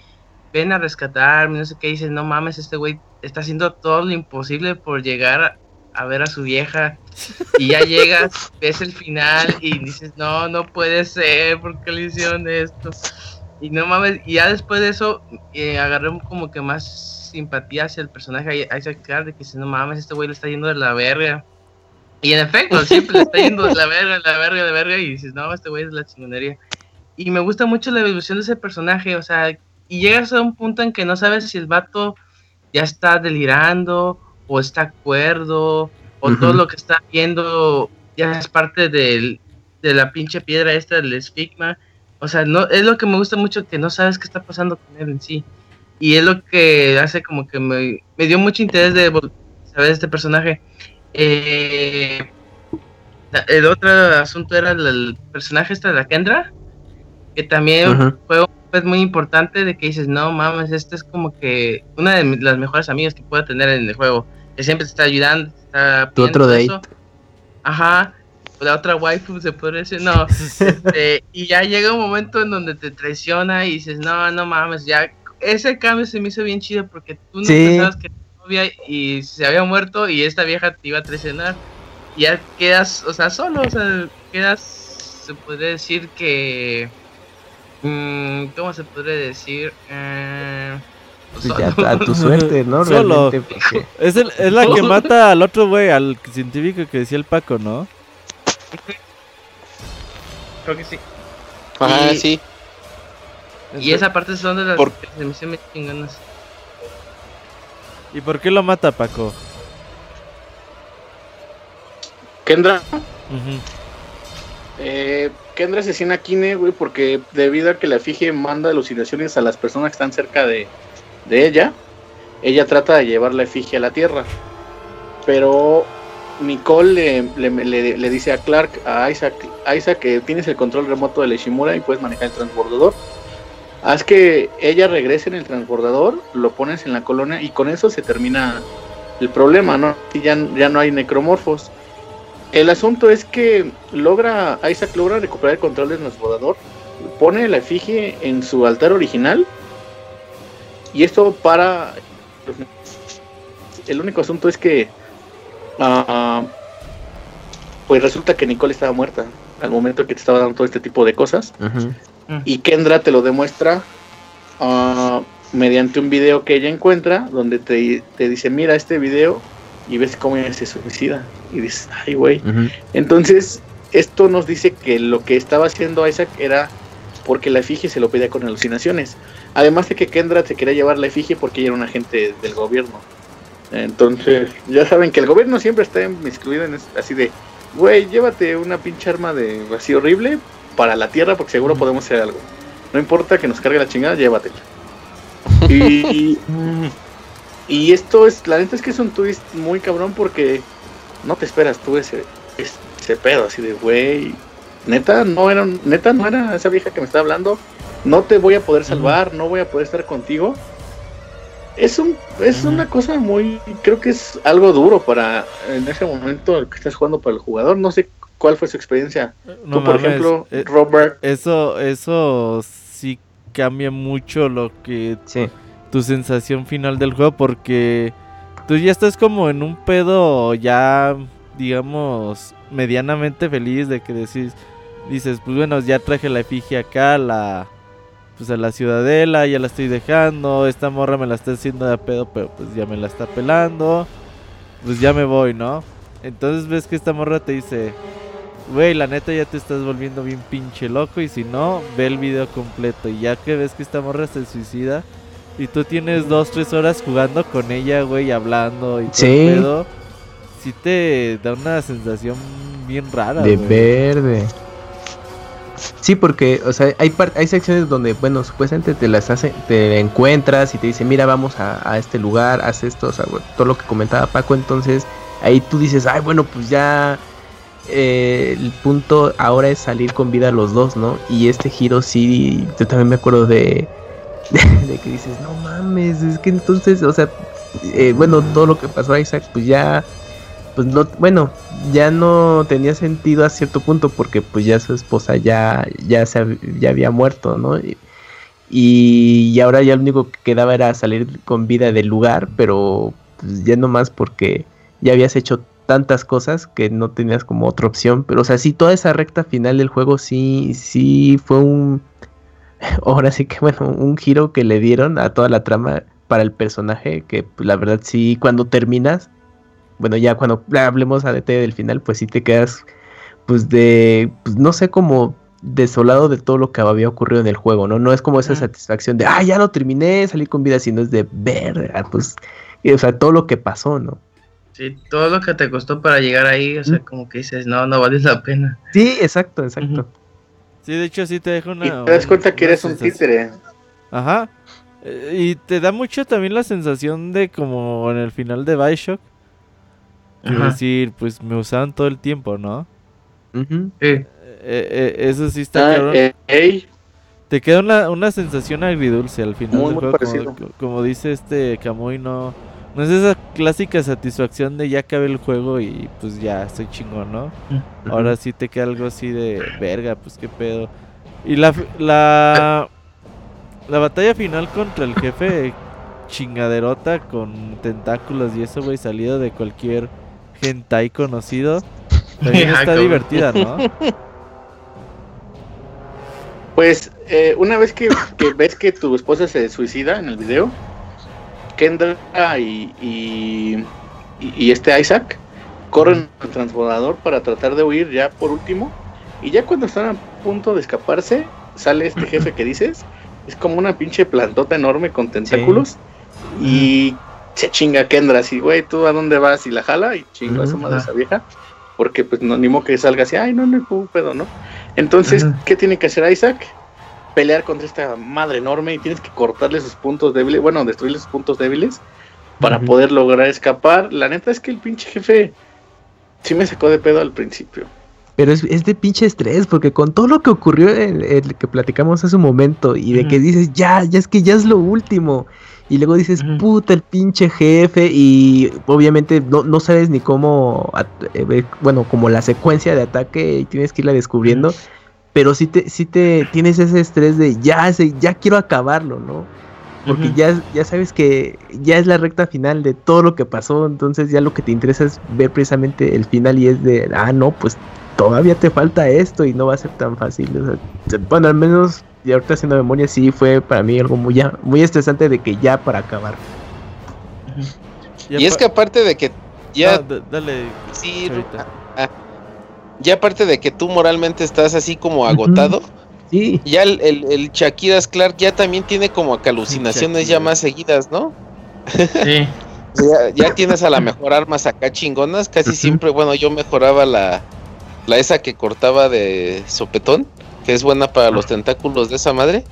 ven a rescatarme, no sé qué, dices, no mames, este güey está haciendo todo lo imposible por llegar a, ver a su vieja, y ya llegas, *laughs* ves el final y dices, no, no puede ser, ¿por qué le hicieron esto? Y no mames, y ya después de eso, eh, agarré como que más simpatía hacia el personaje Isaac Clarke de que si no mames, este güey le está yendo de la verga. Y en efecto, siempre le está yendo de la verga, de la verga, de verga, y dices, no, este güey es la chingonería. Y me gusta mucho la evolución de ese personaje, o sea, y llegas a un punto en que no sabes si el vato ya está delirando o está cuerdo o todo lo que está viendo ya es parte del, de la pinche piedra esta del estigma. O sea, no es lo que me gusta mucho que no sabes qué está pasando con él en sí. Y es lo que hace como que me, me dio mucho interés de saber este personaje. Eh, el otro asunto era el, personaje este de la Kendra, que también fue muy importante de que dices, no mames, este es como que una de las mejores amigas que pueda tener en el juego, que siempre te está ayudando, está tu otro date. Ajá, la otra waifu se puede decir, no, *laughs* este, y ya llega un momento en donde te traiciona y dices, no, no mames, ya, ese cambio se me hizo bien chido porque tú no pensabas que tu novia y se había muerto y esta vieja te iba a traicionar y ya quedas, o sea, solo, o sea, quedas, se puede decir que Mm, ¿Cómo se podría decir? Eh, *laughs* pues a tu suerte, ¿no? Solo. *laughs* Es, el, es la que mata al otro güey, al científico que decía el Paco, ¿no? Creo que sí. Ajá, sí. Y esa parte son de las por... que se me chingonas. ¿Y por qué lo mata Paco? Kendra. eh, Kendra asesina a Kine, güey, porque debido a que la Fije manda alucinaciones a las personas que están cerca de, ella, ella trata de llevar la efigie a la Tierra. Pero Nicole le, dice a Clark, a Isaac, Isaac, que tienes el control remoto de la Ishimura y puedes manejar el transbordador. Haz que ella regrese en el transbordador, lo pones en la colonia y con eso se termina el problema, ¿no? Y ya, ya no hay necromorfos. El asunto es que logra, Isaac logra recuperar el control del transbordador, pone la efigie en su altar original y esto para... El único asunto es que... Uh, pues resulta que Nicole estaba muerta al momento que te estaba dando todo este tipo de cosas. Y Kendra te lo demuestra uh, mediante un video que ella encuentra donde te, te dice, mira este video y ves cómo ella se suicida. Y dices, ay, güey. Entonces, esto nos dice que lo que estaba haciendo Isaac era porque la efigie se lo pedía con alucinaciones. Además de que Kendra se quería llevar la efigie porque ella era un agente del gobierno. Entonces, ya saben que el gobierno siempre está excluido en así de, güey, llévate una pinche arma de así horrible para la tierra porque seguro podemos hacer algo. No importa que nos cargue la chingada, llévatela. *laughs* y, y esto es, la neta es que es un twist muy cabrón porque no te esperas tú ese, ese pedo así de, güey, neta, no era, neta, no era esa vieja que me está hablando, no te voy a poder salvar, no voy a poder estar contigo. Es un, es una cosa muy, creo que es algo duro para en ese momento que estás jugando para el jugador. No sé cuál fue su experiencia. No, por ejemplo, eh, Robert. Eso, eso sí cambia mucho lo que sí tu sensación final del juego porque tú ya estás como en un pedo ya, digamos, medianamente feliz de que decís, dices, pues bueno, ya traje la efigie acá a la, pues a la ciudadela, ya la estoy dejando, esta morra me la está haciendo de pedo, pero pues ya me la está pelando, pues ya me voy, ¿no? Entonces ves que esta morra te dice, güey, la neta ya te estás volviendo bien pinche loco y si no, ve el video completo y ya que ves que esta morra se suicida, y tú tienes dos, tres horas jugando con ella, güey, hablando y todo sí. Pedo, sí te da una sensación bien rara. De verde. Sí, porque, o sea, hay, hay secciones donde, bueno, supuestamente te las hace, te encuentras y te dicen, mira, vamos a, este lugar, haz esto, o sea, todo lo que comentaba Paco, entonces ahí tú dices, ay, bueno, pues ya eh, el punto ahora es salir con vida los dos, ¿no? Y este giro sí, yo también me acuerdo de *laughs* que dices, no mames, es que entonces, o sea, eh, bueno, todo lo que pasó a Isaac, pues ya, pues no, bueno, ya no tenía sentido a cierto punto porque pues ya su esposa ya, ya, ya había muerto, ¿no? Y, y ahora ya lo único que quedaba era salir con vida del lugar, pero pues ya no más porque ya habías hecho tantas cosas que no tenías como otra opción, pero o sea, sí, toda esa recta final del juego sí, sí fue un *laughs* ahora sí que bueno, un giro que le dieron a toda la trama para el personaje, que pues, la verdad sí, cuando terminas, bueno, ya cuando hablemos a detalle del final, pues sí te quedas, pues de, pues no sé cómo desolado de todo lo que había ocurrido en el juego, ¿no? No es como esa satisfacción de, ah, ya lo terminé, salí con vida, sino es de ver, pues, o sea, todo lo que pasó, ¿no? Sí, todo lo que te costó para llegar ahí, o sea, como que dices, no, no vale la pena. Sí, exacto, exacto. Sí, de hecho sí te deja una... Y te das cuenta que eres un títere. Ajá. Eh, y te da mucho también la sensación de como en el final de Bioshock. Es decir, pues me usaban todo el tiempo, ¿no? sí. Eh, eh, eso sí está ah, Te queda una, una, sensación agridulce al final del juego. Como, dice este Kamui, no, no es esa clásica satisfacción de ya acabé el juego y pues ya estoy chingón, ¿no? Ahora sí te queda algo así de verga, pues qué pedo. Y la, la, la batalla final contra el jefe chingaderota con tentáculos y eso, güey, salido de cualquier hentai conocido. También *laughs* está divertida, ¿no? Pues eh, una vez que, ves que tu esposa se suicida en el video, Kendra y, y, este Isaac corren al transbordador para tratar de huir ya por último. Y ya cuando están a punto de escaparse, sale este *clears throat* jefe que dices. Es como una pinche plantota enorme con tentáculos. Y se chinga Kendra así, güey, ¿tú a dónde vas? Y la jala y chinga a su madre esa vieja. Porque pues no, ni modo que salga así, ay, no, no, no pedo, ¿no? Entonces, ¿qué tiene que hacer Isaac? Pelear contra esta madre enorme y tienes que cortarle sus puntos débiles, bueno, destruirle sus puntos débiles para poder lograr escapar. La neta es que el pinche jefe sí me sacó de pedo al principio. Pero es, es de pinche estrés, porque con todo lo que ocurrió, el, el que platicamos hace un momento, y de que dices, ya, ya es que ya es lo último. Y luego dices, puta, el pinche jefe. Y obviamente no, no sabes ni cómo, eh, bueno, como la secuencia de ataque y tienes que irla descubriendo. Pero sí te, sí te tienes ese estrés de ya, ya quiero acabarlo, ¿no? Porque ya, ya sabes que ya es la recta final de todo lo que pasó. Entonces ya lo que te interesa es ver precisamente el final y es de, ah, no, pues todavía te falta esto y no va a ser tan fácil. bueno, al menos y ahorita haciendo memoria sí fue para mí algo muy, muy estresante de que ya para acabar. Y, es que aparte de que ya... dale. Sí, ah, ya aparte de que tú moralmente estás así como agotado. Sí. Ya el, el, Shakiras Clark ya también tiene como que alucinaciones ya más seguidas, ¿no? Sí. *laughs* ya, tienes a la mejor armas acá chingonas. Casi siempre, bueno, yo mejoraba la, la esa que cortaba de sopetón que es buena para los tentáculos de esa madre.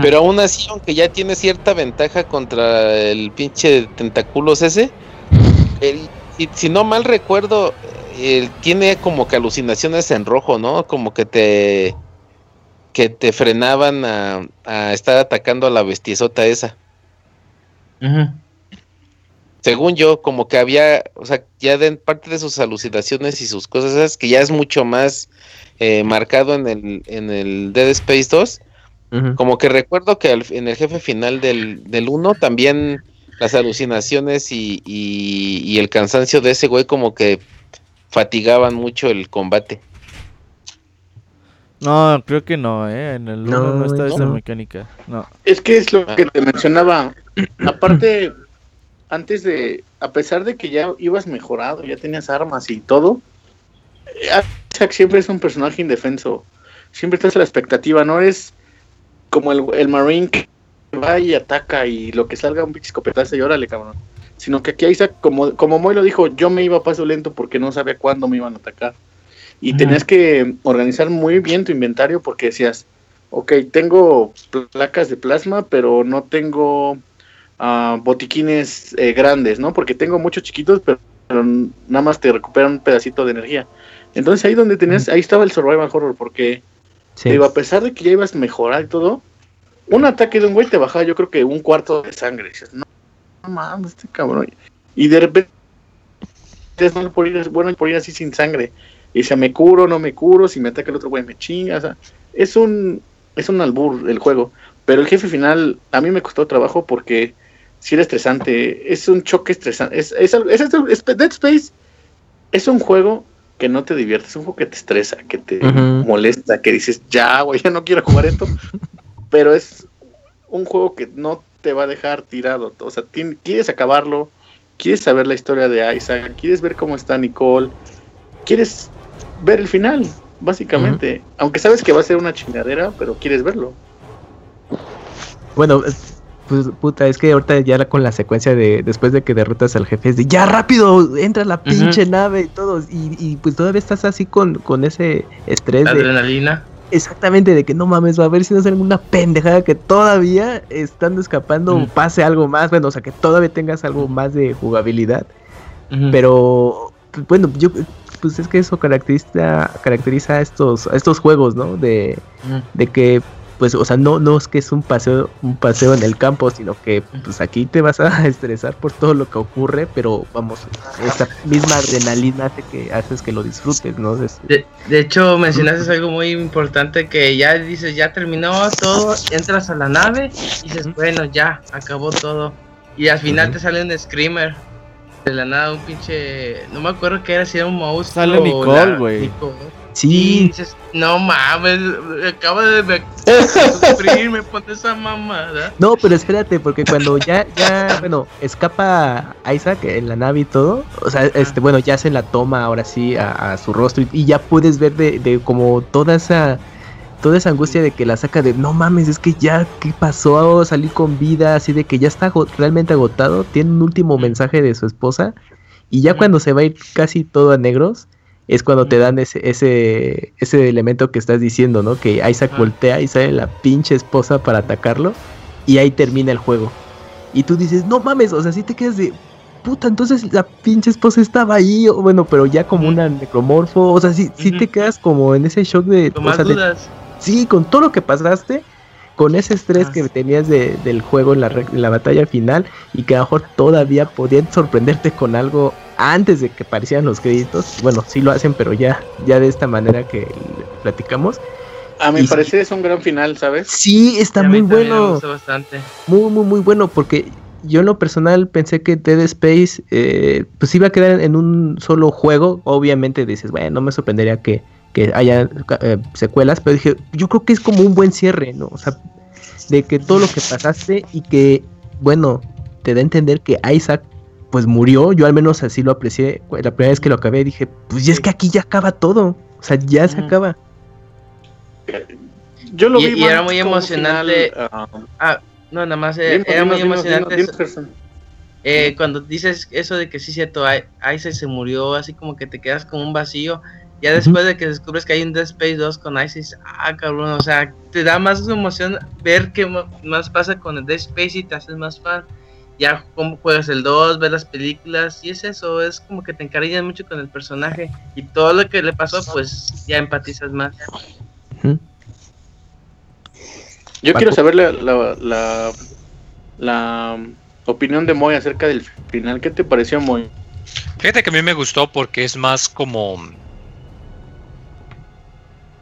Pero aún así, aunque ya tiene cierta ventaja contra el pinche tentáculos ese, si, no mal recuerdo, él tiene como que alucinaciones en rojo, ¿no? Como que te que te frenaban a, estar atacando a la bestiesota esa. Según yo, como que había, o sea, ya de parte de sus alucinaciones y sus cosas, esas, que ya es mucho más eh, marcado en el, en el Dead Space 2. Como que recuerdo que en el jefe final del, del 1 también las alucinaciones y, y, el cansancio de ese güey como que fatigaban mucho el combate. No, creo que no, ¿eh? En el 1 no, está esa mecánica. No. Es que es lo que te mencionaba. Aparte, antes de, a pesar de que ya ibas mejorado, ya tenías armas y todo, Isaac siempre es un personaje indefenso. Siempre estás a la expectativa, no es como el, el Marine que va y ataca y lo que salga un pinche escopetazo y órale, cabrón. Sino que aquí Isaac, como, como Moy lo dijo, yo me iba a paso lento porque no sabía cuándo me iban a atacar. Y tenías que organizar muy bien tu inventario porque decías, ok, tengo placas de plasma, pero no tengo uh, botiquines eh, grandes, ¿no? Porque tengo muchos chiquitos, pero, nada más te recuperan un pedacito de energía. Entonces ahí donde tenías, ahí estaba el survival horror, porque digo, a pesar de que ya ibas a mejorar y todo, un ataque de un güey te bajaba yo creo que un cuarto de sangre. Dices, no, no mames, este cabrón. Y de repente es bueno por ir, bueno por ir así sin sangre. Y si me curo, no me curo, si me ataca el otro güey me chinga. O sea, es un, es un albur el juego. Pero el jefe final a mí me costó trabajo porque si era estresante. Es un choque estresante. Es, es, es, Dead Space es un juego que no te divierte, es un juego que te estresa, que te molesta, que dices, ya, güey, ya no quiero jugar esto. *laughs* Pero es un juego que no te va a dejar tirado. O sea, quieres acabarlo, quieres saber la historia de Isaac, quieres ver cómo está Nicole, quieres ver el final. básicamente. Aunque sabes que va a ser una chingadera, pero quieres verlo. Bueno, pues puta, es que ahorita ya con la secuencia de después de que derrotas al jefe es de ya rápido, entra la pinche nave y todo. Y, pues todavía estás así con, con ese estrés. Adrenalina. exactamente, de que no mames, va a ver si no sale alguna pendejada que todavía estando escapando pase algo más. Bueno, o sea, que todavía tengas algo más de jugabilidad. Pero bueno, yo pues es que eso caracteriza caracteriza a estos a estos juegos, ¿no? De, de que pues, o sea, no, no es que es un paseo, un paseo en el campo, sino que pues aquí te vas a *laughs* estresar por todo lo que ocurre, pero vamos, esa misma adrenalina hace que haces que lo disfrutes, ¿no? de, de, hecho, mencionaste algo muy importante que ya dices, ya terminó todo, entras a la nave y dices, bueno, ya, acabó todo. Y al final te sale un screamer. De la nada, un pinche. No me acuerdo qué era, si era un mouse. Sale Nicole, güey. Sí. dices, no mames, acaba de sufrir, me pone esa mamada. *laughs* No, pero espérate, porque cuando ya, ya, *laughs* bueno, escapa Isaac en la nave y todo, o sea, este, bueno, ya se la toma ahora sí a, su rostro y, ya puedes ver de, de como toda esa toda esa angustia de que la saca de no mames, es que ya, ¿qué pasó? Salí con vida, así de que ya está realmente agotado. Tiene un último mensaje de su esposa. Y ya cuando se va a ir casi todo a negros, es cuando te dan ese, ese, ese elemento que estás diciendo, ¿no? Que Isaac voltea y sale la pinche esposa para atacarlo y ahí termina el juego. Y tú dices, no mames, o sea, si te quedas de, puta, entonces la pinche esposa estaba ahí, o bueno, pero ya como una necromorfo, o sea, sí, sí te quedas como en ese shock de... Con más dudas. sí, con todo lo que pasaste, con ese estrés que tenías de, del juego en la, en la batalla final y que a lo mejor todavía podían sorprenderte con algo antes de que aparecieran los créditos. Bueno, sí lo hacen, pero ya, ya de esta manera que platicamos. A mi parecer es un gran final, ¿sabes? Sí, está muy bueno. bastante. Muy, muy, muy bueno, porque yo en lo personal pensé que Dead Space eh, pues iba a quedar en un solo juego. Obviamente dices, bueno, no me sorprendería que, que haya eh, secuelas, pero dije, yo creo que es como un buen cierre, ¿no? O sea, de que todo lo que pasaste y que, bueno, te da a entender que Isaac pues murió, yo al menos así lo aprecié, la primera vez que lo acabé dije, pues ya es que aquí ya acaba todo, o sea, ya se acaba. Yo lo vi y era muy emocionante. Ah, ah, no, nada más eh, era muy emocionante. Eh, cuando dices eso de que sí cierto, Ice se murió, así como que te quedas como un vacío. Ya después de que descubres que hay un Dead Space 2 con Ice, ah, cabrón, o sea, te da más emoción ver qué más pasa con el Dead Space y te haces más fan ya cómo juegas el 2, ves las películas, y es eso, es como que te encariñas mucho con el personaje y todo lo que le pasó, pues ya empatizas más. Yo quiero saber la, la, la, opinión de Moy acerca del final. ¿Qué te pareció, Moy? Fíjate que a mí me gustó porque es más como.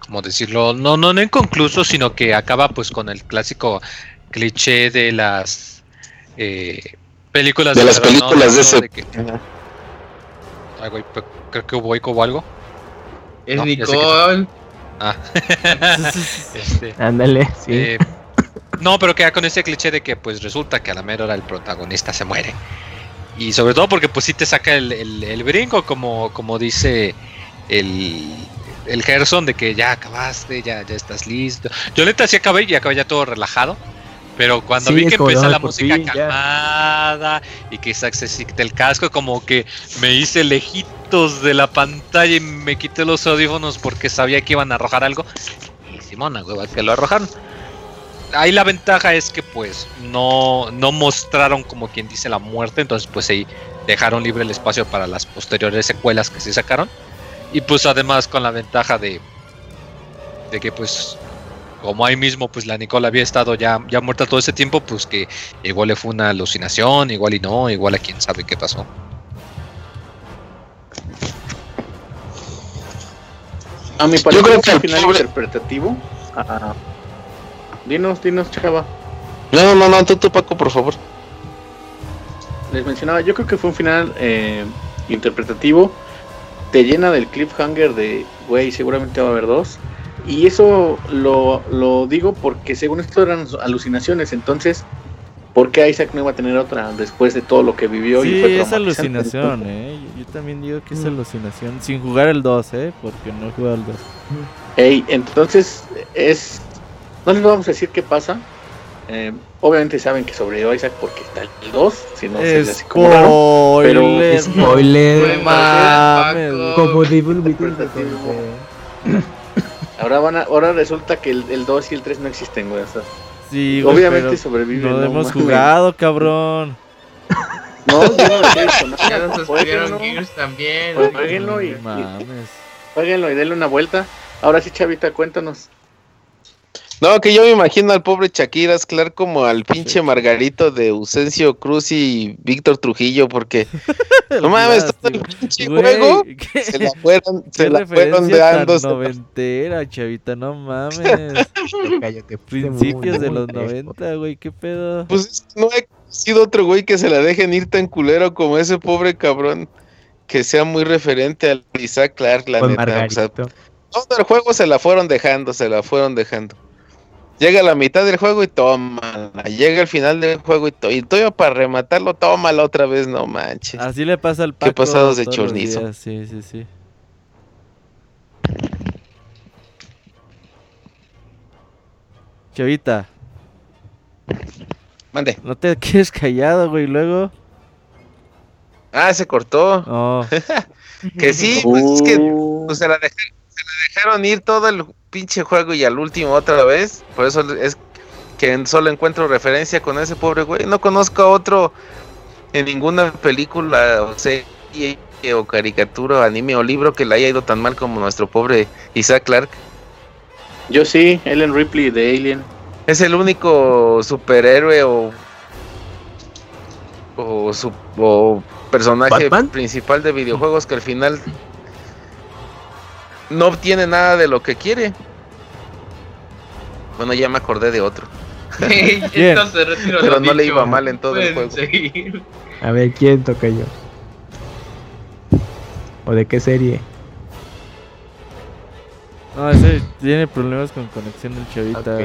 Como decirlo? No, no, no inconcluso, sino que acaba pues con el clásico cliché de las eh, películas de, las películas de ese. Ay, güey, creo que hubo eco o algo. Es Nicole. Ah. *laughs* este, Ándale, sí. Eh, no, pero queda con ese cliché de que pues resulta que a la mera hora el protagonista se muere. Y sobre todo porque pues sí te saca el, el, brinco, como, como dice el, el Gerson, de que ya acabaste, ya, ya estás listo. Yo neta sí acabé y acabé ya todo relajado. Pero cuando vi que empieza la música calmada y que se quita el casco, como que me hice lejitos de la pantalla y me quité los audífonos porque sabía que iban a arrojar algo. Y Simona, hueva, que lo arrojaron. Ahí la ventaja es que pues no, no mostraron como quien dice la muerte, entonces pues ahí dejaron libre el espacio para las posteriores secuelas que se sacaron. Y pues además con la ventaja de, de que pues como ahí mismo pues la Nicole había estado ya, ya muerta todo ese tiempo, pues que igual le fue una alucinación, igual y no, igual a quién sabe qué pasó. A mi parecer creo que al final interpretativo. Ah, dinos, dinos, chava. No, no, no, tú, tú, Paco, por favor. Les mencionaba, yo creo que fue un final eh, interpretativo. Te llena del cliffhanger de, güey, seguramente va a haber dos. Y eso lo, lo digo porque según esto eran alucinaciones, entonces ¿por qué Isaac no iba a tener otra después de todo lo que vivió? Sí, y fue es alucinación, *laughs* ¿eh? Yo, también digo que es mm. alucinación, sin jugar el 2, ¿eh? Porque no he jugado el 2. Ey, entonces es... No les vamos a decir qué pasa, eh, obviamente saben que sobrevivió Isaac porque está el 2, si no se les como raro, pero spoiler, como Devil Ahora van a, ahora resulta que el, el 2 y el 3 no existen, güey. O sea, sí, güey, obviamente sobreviven. No, no hemos jugado, cabrón. *laughs* No, yo no lo he visto. No, ya nos no. Gears también. Jueguenlo y, y, jueguenlo y denle una vuelta. Ahora sí, Chavita, cuéntanos. No, que yo me imagino al pobre Shakira Esclar como al pinche Margarito de Ausencio Cruz y Víctor Trujillo, porque *laughs* no mames, todo el pinche juego *laughs* se la fueron, se la fueron dando. noventera, chavita, no mames. *laughs* Cállate, Principios de los noventa, güey, qué pedo. Pues no he sido otro güey que se la dejen ir tan culero como ese pobre cabrón que sea muy referente al Isaac Clark, la neta. O sea, todo el juego se la fueron dejando, se la fueron dejando. Llega a la mitad del juego y toma. Llega al final del juego y, to y todo para rematarlo, tómala otra vez, no manches. Así le pasa al Paco. Qué pasados de chornizo. Sí, sí, sí. Chavita. Mande. No te quedes callado, güey, luego. Ah, se cortó. Oh. *laughs* que sí, pues es que pues, se, la se la dejaron ir todo el pinche juego y al último otra vez. Por eso es que solo encuentro referencia con ese pobre güey. No conozco a otro en ninguna película o serie o caricatura, o anime o libro que le haya ido tan mal como nuestro pobre Isaac Clark. Yo sí, Ellen Ripley de Alien. Es el único superhéroe o o, su, o personaje principal de videojuegos que al final no obtiene nada de lo que quiere. Bueno, ya me acordé de otro. *laughs* Pero no le iba mal en todo el juego. A ver, ¿quién toca yo? ¿O de qué serie? No, ese tiene problemas con conexión del chavita.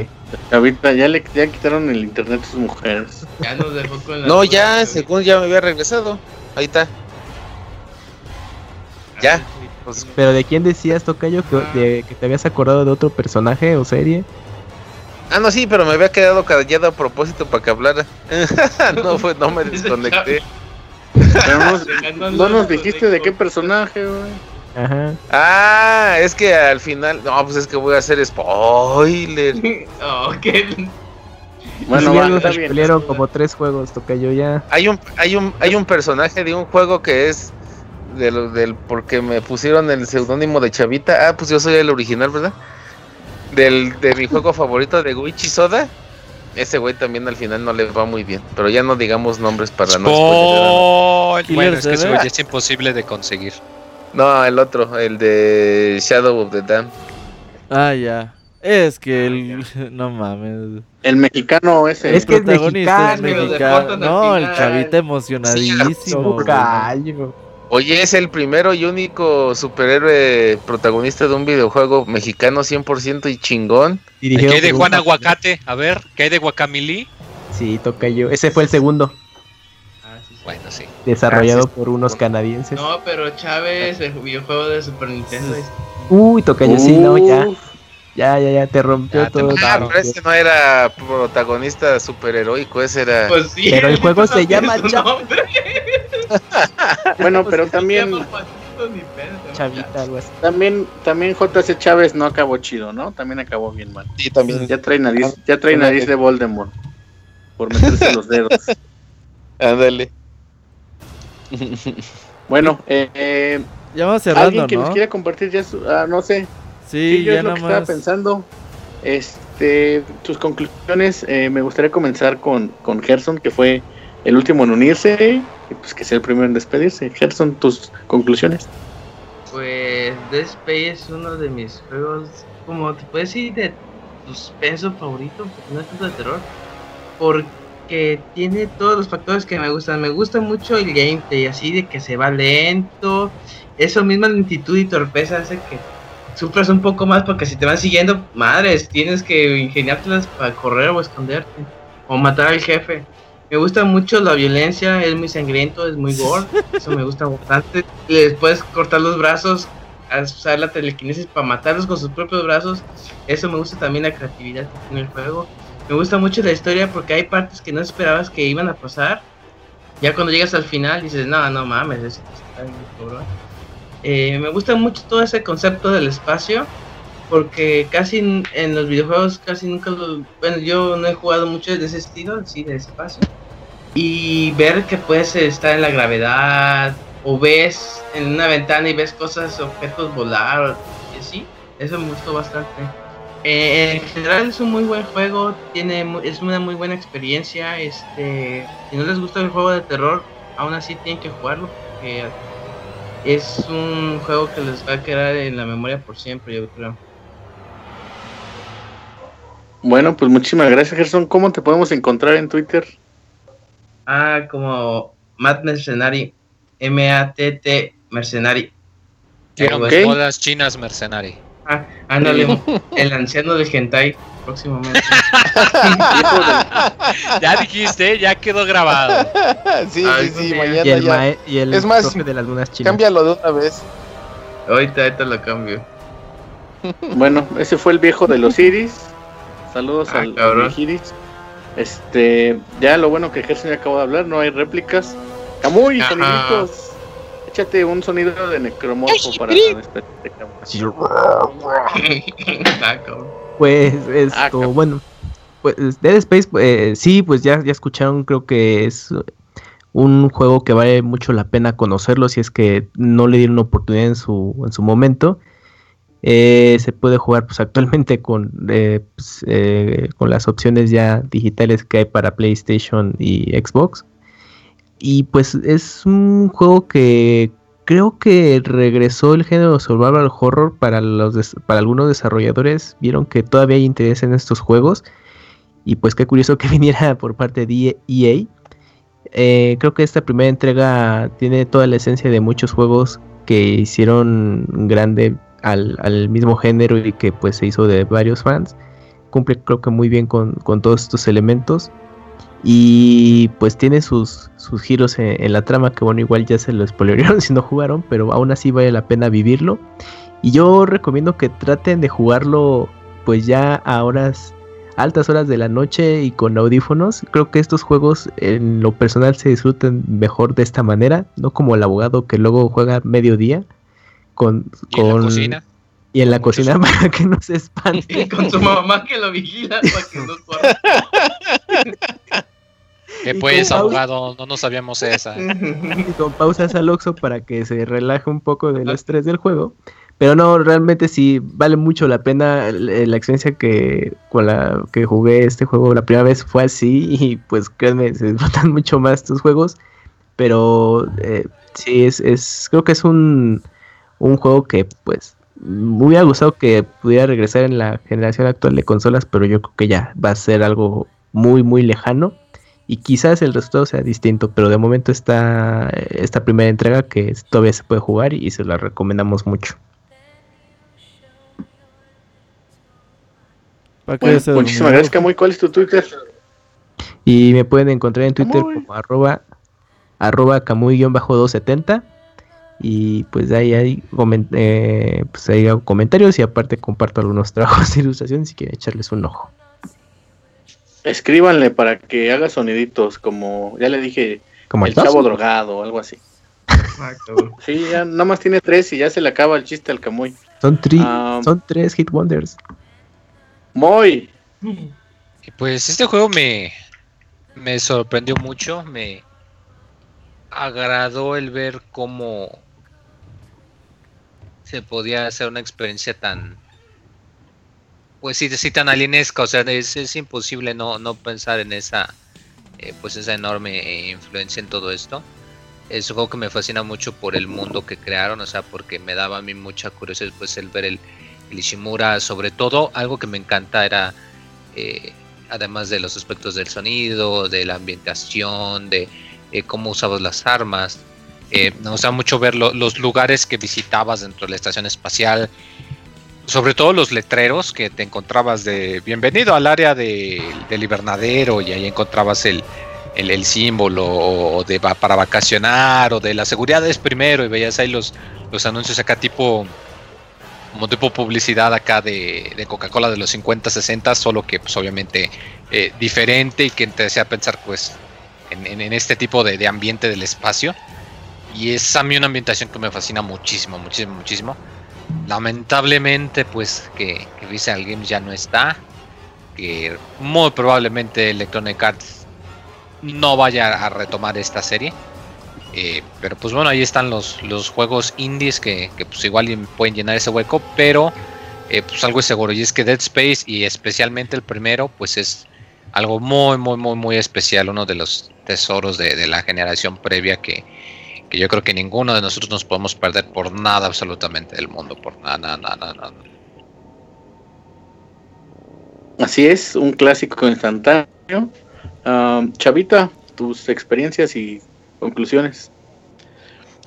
Chavita, ya le ya quitaron el internet a sus mujeres. Ya nos dejó con la No, ya, según ya me había regresado. Ahí está. Ya. Pues, Pero ¿de quién decías, Tocayo, que, de, que te habías acordado de otro personaje o serie? Ah, no, sí, pero me había quedado callado a propósito para que hablara. *laughs* no, fue, no me *laughs* desconecté. no, nos dijiste de qué personaje, güey. Ajá. Ah, es que al final. No, pues es que voy a hacer spoiler. *laughs* oh, Bueno, ya nos como tres juegos, Tocayo ya. Hay un, hay un, hay un personaje de un juego que es del, del porque me pusieron el seudónimo de Chavita. Ah, pues yo soy el original, ¿verdad? Del, de mi juego *laughs* favorito de Guichi Soda. Ese güey también al final no le va muy bien. Pero ya no digamos nombres para no spoiler. Bueno, es que ese güey es imposible de conseguir. No, el otro, el de Shadow of the Dam. Ah, ya. Es que el. *laughs* No mames. El mexicano ese. Es que el protagonista es mexicano. No, el chavita emocionadísimo. Oye, es el primero y único superhéroe protagonista de un videojuego mexicano 100% y chingón. ¿Qué hay de Juan Aguacate? A ver, ¿qué hay de Guacamili? Sí, toca yo. Ese fue el segundo. Ah, bueno, sí. Desarrollado por unos canadienses. No, pero Chávez, el videojuego de Super Nintendo. Uy, toca yo, sí, no, ya. Ya, ya, ya, te rompió todo. Ah, pero ese no era protagonista superheroico, ese era. Pues sí, pero el *laughs* juego se llama bueno, *laughs* pero también. Chavita, algo así. También, también JC Chávez no acabó chido, ¿no? También acabó bien mal. Sí, también. Ya trae nariz, ya trae nariz de Voldemort. Por meterse los dedos. *laughs* Ándale. *laughs* bueno, eh, ya vamos cerrando, alguien que nos quiera compartir ya su, ah, no sé. Sí, yo ya es lo que estaba pensando. Este, tus conclusiones, eh, me gustaría comenzar con, con Gerson, que fue el último en unirse pues que sea el primero en despedirse. Gerson, tus conclusiones. Pues Dead es uno de mis juegos, como te puedes decir, de suspenso favorito, porque no es tanto de terror, porque tiene todos los factores que me gustan. Me gusta mucho el gameplay, así de que se va lento, eso misma lentitud y torpeza hace que sufras un poco más porque si te van siguiendo, madres, tienes que ingeniártelas para correr o esconderte o matar al jefe. Me gusta mucho la violencia, es muy sangriento, es muy gore, eso me gusta bastante. Les puedes cortar los brazos, usar la telequinesis para matarlos con sus propios brazos. Eso me gusta también la creatividad que tiene el juego. Me gusta mucho la historia porque hay partes que no esperabas que iban a pasar. Ya cuando llegas al final dices, no, no mames, eso está bien eh, me gusta mucho todo ese concepto del espacio porque casi en, los videojuegos casi nunca lo, bueno yo no he jugado mucho de ese estilo sí de espacio y ver que puedes estar en la gravedad o ves en una ventana y ves cosas objetos volar y así eso me gustó bastante. Eh, en general es un muy buen juego tiene es una muy buena experiencia este si no les gusta el juego de terror aún así tienen que jugarlo porque es un juego que les va a quedar en la memoria por siempre yo creo bueno, pues muchísimas gracias, Gerson. ¿Cómo te podemos encontrar en Twitter? Ah, como Matt Mercenary. M-A-T-T Mercenary. Okay. modas chinas Mercenary. Ah, ándale, el anciano del hentai próximamente. *laughs* ya dijiste, ya quedó grabado. Sí, sí, sí, mañana y el ya. y el es más, de las lunas chinas. cámbialo de una vez. Ahorita, ahorita lo cambio. Bueno, ese fue el viejo de los iris. Saludos ah, al, Giris. Este, ya lo bueno que Gerson ya acabó de hablar, no hay réplicas. Camuy, soniditos. Échate un sonido de necromorfo para despedirte, *laughs* Pues esto, ah, bueno, pues Dead Space, eh, sí, pues ya, ya escucharon, creo que es un juego que vale mucho la pena conocerlo si es que no le dieron oportunidad en su, en su momento. Eh, se puede jugar pues actualmente con, eh, pues, eh, con las opciones ya digitales que hay para PlayStation y Xbox. Y pues es un juego que creo que regresó el género survival horror para, los para algunos desarrolladores. Vieron que todavía hay interés en estos juegos. Y pues qué curioso que *laughs* viniera por parte de EA. creo que esta primera entrega tiene toda la esencia de muchos juegos que hicieron grande al, mismo género y que pues se hizo de varios fans. Cumple creo que muy bien con, todos estos elementos. Y pues tiene sus, sus giros en, la trama que bueno igual ya se lo spoilearon *laughs* si no jugaron, pero aún así vale la pena vivirlo. Y yo recomiendo que traten de jugarlo pues ya a horas altas horas de la noche y con audífonos. Creo que estos juegos en lo personal se disfruten mejor de esta manera, no como el abogado que luego juega mediodía con, ¿Y en la cocina. Y en la cocina *laughs* para que no se espante. Y con su mamá que lo vigila para que no corra. Que pues, abogado, no nos sabíamos esa. *laughs* Y con pausas al oxo para que se relaje un poco del estrés del juego. Pero no, realmente sí vale mucho la pena la experiencia que con la que jugué este juego la primera vez fue así y pues créanme, se disfrutan *laughs* mucho más estos juegos. Pero eh, sí, es, es, creo que es un, un juego que pues me hubiera gustado que pudiera regresar en la generación actual de consolas, pero yo creo que ya va a ser algo muy muy lejano y quizás el resultado sea distinto, pero de momento está esta primera entrega que todavía se puede jugar y se la recomendamos mucho. muchísimas gracias, Camuy. ¿Cuál es tu Twitter? Y me pueden encontrar en Twitter como arroba, arroba camuy-270 y pues ahí hay, eh, pues ahí hago comentarios y aparte comparto algunos *laughs* trabajos de ilustración si quieren echarles un ojo. Escríbanle para que haga soniditos como, ya le dije, como el chavo drogado o algo así. *laughs* sí, ya nada más tiene tres y ya se le acaba el chiste al Camuy. Son, ah, son tres hit wonders. Muy. Pues este juego me, me sorprendió mucho, me agradó el ver cómo se podía hacer una experiencia tan, pues sí, sí tan alienesca, o sea, es, imposible no, no, pensar en esa, eh, pues esa enorme eh, influencia en todo esto. Es un juego que me fascina mucho por el mundo que crearon, o sea, porque me daba a mí mucha curiosidad pues el ver el, Ishimura, sobre todo algo que me encanta era, eh, además de los aspectos del sonido, de la ambientación, de cómo usabas las armas, eh, me gusta mucho ver los lugares que visitabas dentro de la estación espacial, sobre todo los letreros que te encontrabas de bienvenido al área del invernadero y ahí encontrabas el, el, símbolo de para vacacionar o de la seguridad es primero y veías ahí los, los anuncios acá tipo como tipo publicidad acá de, Coca-Cola de los 50, 60, solo que pues obviamente eh, diferente y que te hacía pensar pues en, este tipo de, ambiente del espacio. Y es a mí una ambientación que me fascina muchísimo, muchísimo, muchísimo. Lamentablemente pues que, que Visual Games ya no está, que muy probablemente Electronic Arts no vaya a retomar esta serie. Eh, pero pues bueno, ahí están los, los juegos indies que, pues igual pueden llenar ese hueco, pero eh, pues algo es seguro, y es que Dead Space y especialmente el primero, pues es algo muy, muy, muy, muy especial, uno de los tesoros de, la generación previa que, que, yo creo que ninguno de nosotros nos podemos perder por nada absolutamente del mundo, por nada, nada, nada, nada. Así es, un clásico instantáneo. Chavita, tus experiencias y conclusiones.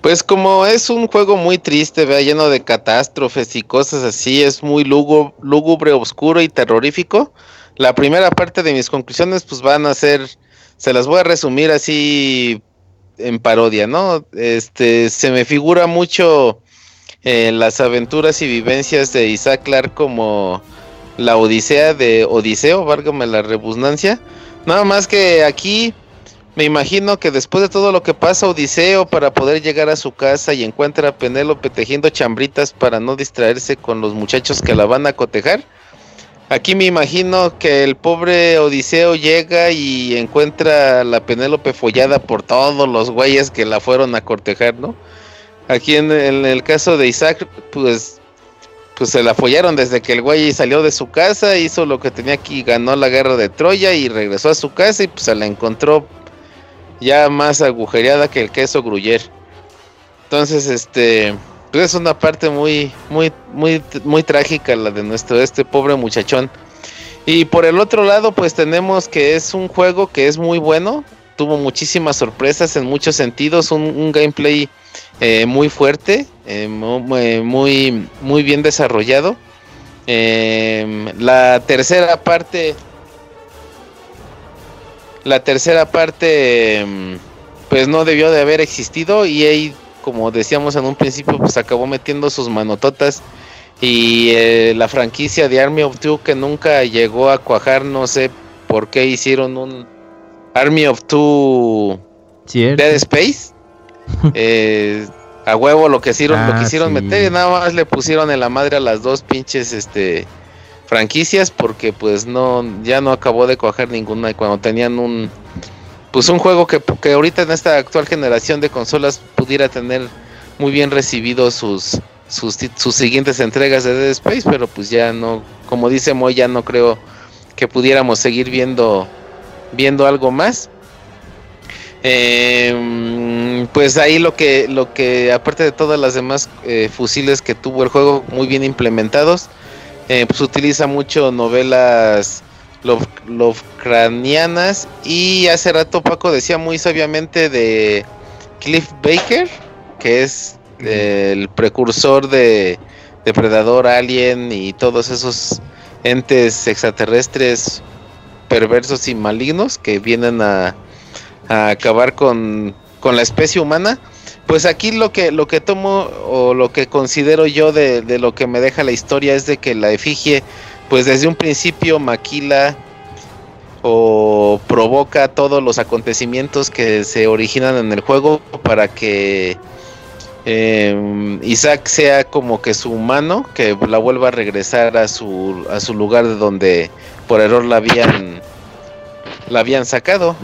Pues como es un juego muy triste, vea, lleno de catástrofes y cosas así, es muy lúgubre, oscuro y terrorífico. La primera parte de mis conclusiones pues van a ser, se las voy a resumir así en parodia, ¿no? Este, se me figura mucho eh, las aventuras y vivencias de Isaac Clark como la Odisea de Odiseo, válgame la rebusnancia. Nada más que aquí me imagino que después de todo lo que pasa Odiseo para poder llegar a su casa y encuentra a Penélope tejiendo chambritas para no distraerse con los muchachos que la van a cotejar. Aquí me imagino que el pobre Odiseo llega y encuentra a la Penélope follada por todos los güeyes que la fueron a cortejar, ¿no? Aquí en, el caso de Isaac, pues, pues se la follaron desde que el güey salió de su casa, hizo lo que tenía aquí, ganó la guerra de Troya y regresó a su casa y pues se la encontró ya más agujereada que el queso gruyer. Entonces, este, pues es una parte muy, muy, muy, muy trágica la de nuestro, este pobre muchachón. Y por el otro lado, pues tenemos que es un juego que es muy bueno, tuvo muchísimas sorpresas en muchos sentidos, un, gameplay eh, muy fuerte, eh, muy, muy bien desarrollado. Eh, la tercera parte la tercera parte, mm, pues no debió de haber existido y ahí, como decíamos en un principio, pues acabó metiendo sus manototas y eh, la franquicia de Army of Two que nunca llegó a cuajar, no sé por qué hicieron un Army of Two Dead Space. *laughs* Eh, a huevo lo que hicieron, lo ah, quisieron meter y nada más le pusieron en la madre a las dos pinches este franquicias porque pues no ya no acabó de coger ninguna y cuando tenían un pues un juego que, que ahorita en esta actual generación de consolas pudiera tener muy bien recibido sus, sus, sus siguientes entregas de Dead Space, pero pues ya no, como dice Moy, ya no creo que pudiéramos seguir viendo viendo algo más. Em, pues ahí lo que lo que aparte de todas las demás eh, fusiles que tuvo el juego muy bien implementados, eh, pues utiliza mucho novelas Lovecraftianas y hace rato Paco decía muy sabiamente de Cliff Baker, que es el precursor de Depredador, Alien y todos esos entes extraterrestres perversos y malignos que vienen a, a acabar con, con la especie humana. Pues aquí lo que, lo que tomo o lo que considero yo de, de, lo que me deja la historia es de que la efigie, pues desde un principio maquila o provoca todos los acontecimientos que se originan en el juego para que em, Isaac sea como que su humano, que la vuelva a regresar a su, a su lugar de donde por error la habían, la habían sacado.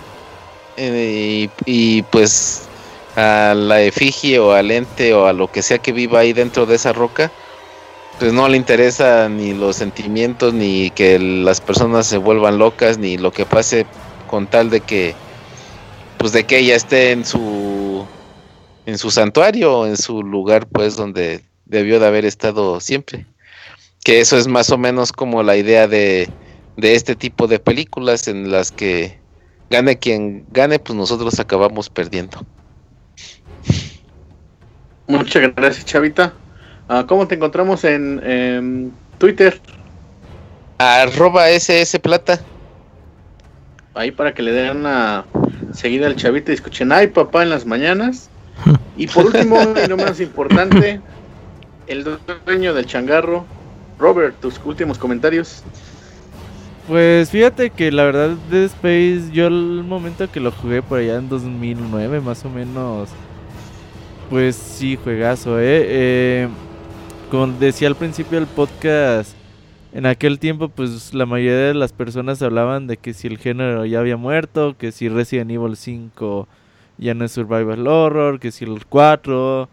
Eh, y, y pues a la efigie o al ente o a lo que sea que viva ahí dentro de esa roca, pues no le interesa ni los sentimientos, ni que las personas se vuelvan locas, ni lo que pase con tal de que, pues de que ella esté en su, en su santuario, en su lugar, pues donde debió de haber estado siempre. Que eso es más o menos como la idea de, de este tipo de películas en las que gane quien gane, pues nosotros acabamos perdiendo. Muchas gracias, Chavita. Ah, ¿Cómo te encontramos en, Twitter? Arroba SS Plata. Ahí para que le den a, Seguida el chavito y escuchen, ay papá en las mañanas. Y por último, *laughs* y no menos importante, el dueño del changarro, Robert, tus últimos comentarios. Pues fíjate que la verdad Dead Space, yo el momento que lo jugué por allá en 2009 más o menos, pues sí, juegazo, ¿eh? eh como decía al principio del podcast, en aquel tiempo pues la mayoría de las personas hablaban de que si el género ya había muerto, que si Resident Evil 5 ya no es survival horror, que si el 4,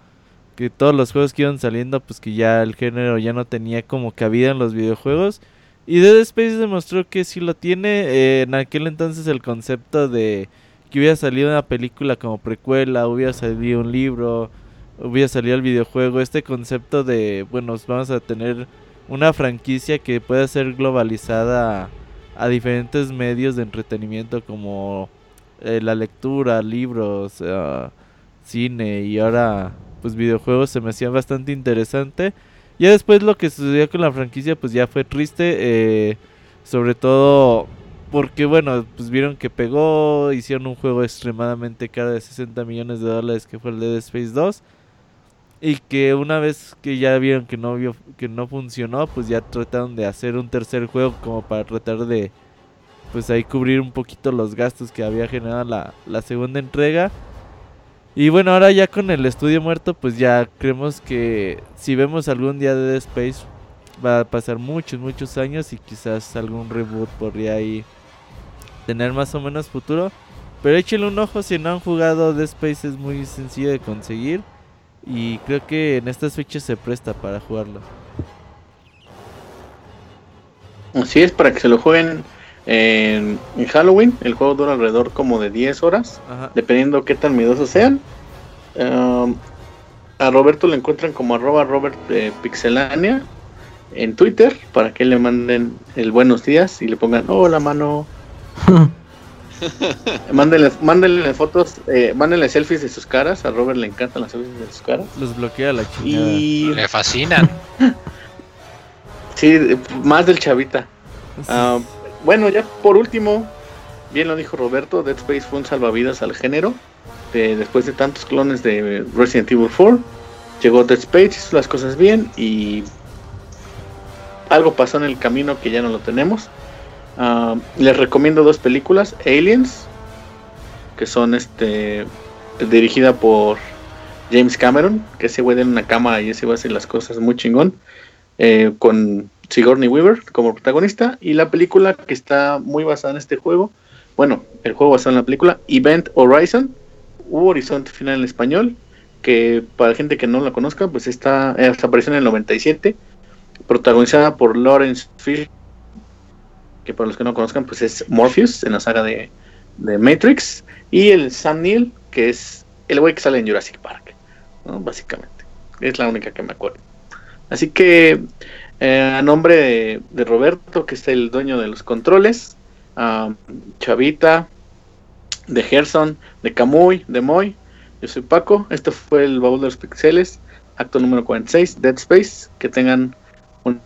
que todos los juegos que iban saliendo pues que ya el género ya no tenía como cabida en los videojuegos. Y Dead Space demostró que sí lo tiene. Eh, en aquel entonces el concepto de que hubiera salido una película como precuela, hubiera salido un libro, hubiera salido el videojuego, este concepto de, bueno, vamos a tener una franquicia que pueda ser globalizada a, diferentes medios de entretenimiento como eh, la lectura, libros, uh, cine y ahora pues videojuegos se me hacía bastante interesante. Ya después lo que sucedió con la franquicia pues ya fue triste, eh, sobre todo porque bueno, pues vieron que pegó, hicieron un juego extremadamente caro de 60 millones de dólares que fue el Dead Space 2 y que una vez que ya vieron que no vio, que no funcionó, pues ya trataron de hacer un tercer juego como para tratar de pues ahí cubrir un poquito los gastos que había generado la, la segunda entrega. Y bueno, ahora ya con el estudio muerto, pues ya creemos que si vemos algún día de Dead Space va a pasar muchos, muchos años y quizás algún reboot podría ahí tener más o menos futuro. Pero échenle un ojo si no han jugado Dead Space, es muy sencillo de conseguir. Y creo que en estas fechas se presta para jugarlo. Así es, para que se lo jueguen en, Halloween. El juego dura alrededor como de 10 horas, dependiendo qué tan miedosos sean. Um, a Roberto le encuentran como arroba Robert eh, Pixelania en Twitter para que le manden el buenos días y le pongan hola mano. *laughs* *laughs* mándenle, mándenle fotos, eh, mándenle selfies de sus caras. A Robert le encantan las selfies de sus caras. Los bloquea la chingada. Y... Le fascinan. *laughs* sí, más del chavita. Ah, bueno, ya por último, bien lo dijo Roberto, Dead Space fue un salvavidas al género. después de tantos clones de Resident Evil 4, llegó Dead Space, hizo las cosas bien y algo pasó en el camino que ya no lo tenemos. Ah, les recomiendo dos películas, Aliens, que son este dirigida por James Cameron, que ese güey en una cama y ese va a hacer las cosas muy chingón, eh, con Sigourney Weaver como protagonista, y la película que está muy basada en este juego, bueno, el juego basado en la película, Event Horizon, u Horizonte Final en español, que para la gente que no la conozca, pues está, eh, apareció en el 97, protagonizada por Lawrence Fish que para los que no conozcan, pues es Morpheus en la saga de, Matrix, y el Sam Neill, que es el güey que sale en Jurassic Park, básicamente. Es la única que me acuerdo. Así que, eh, a nombre de, Roberto, que es el dueño de los controles, Chavita, de Gerson, de Camuy, de Moy, yo soy Paco, esto fue el baúl de los pixeles, acto número 46, Dead Space, que tengan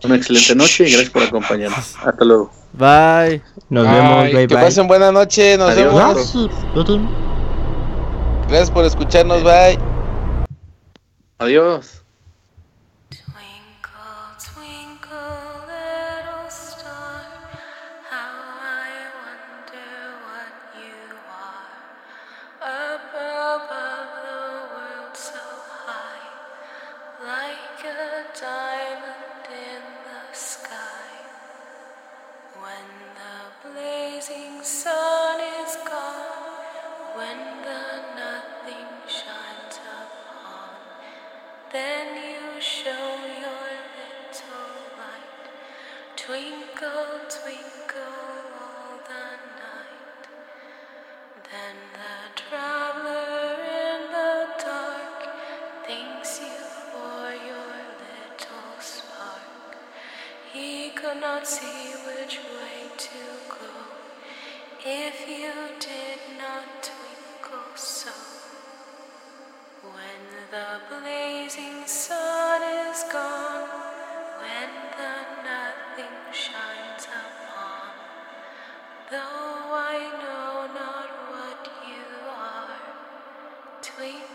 una excelente noche y gracias por acompañarnos. *laughs* Hasta luego. Bye. Nos vemos. Bye, que pasen buena noche. Nos vemos. Gracias por escucharnos. Bye. Adiós. see which way to go if you did not twinkle so. When the blazing sun is gone, when the nothing shines upon, though I know not what you are, twinkle.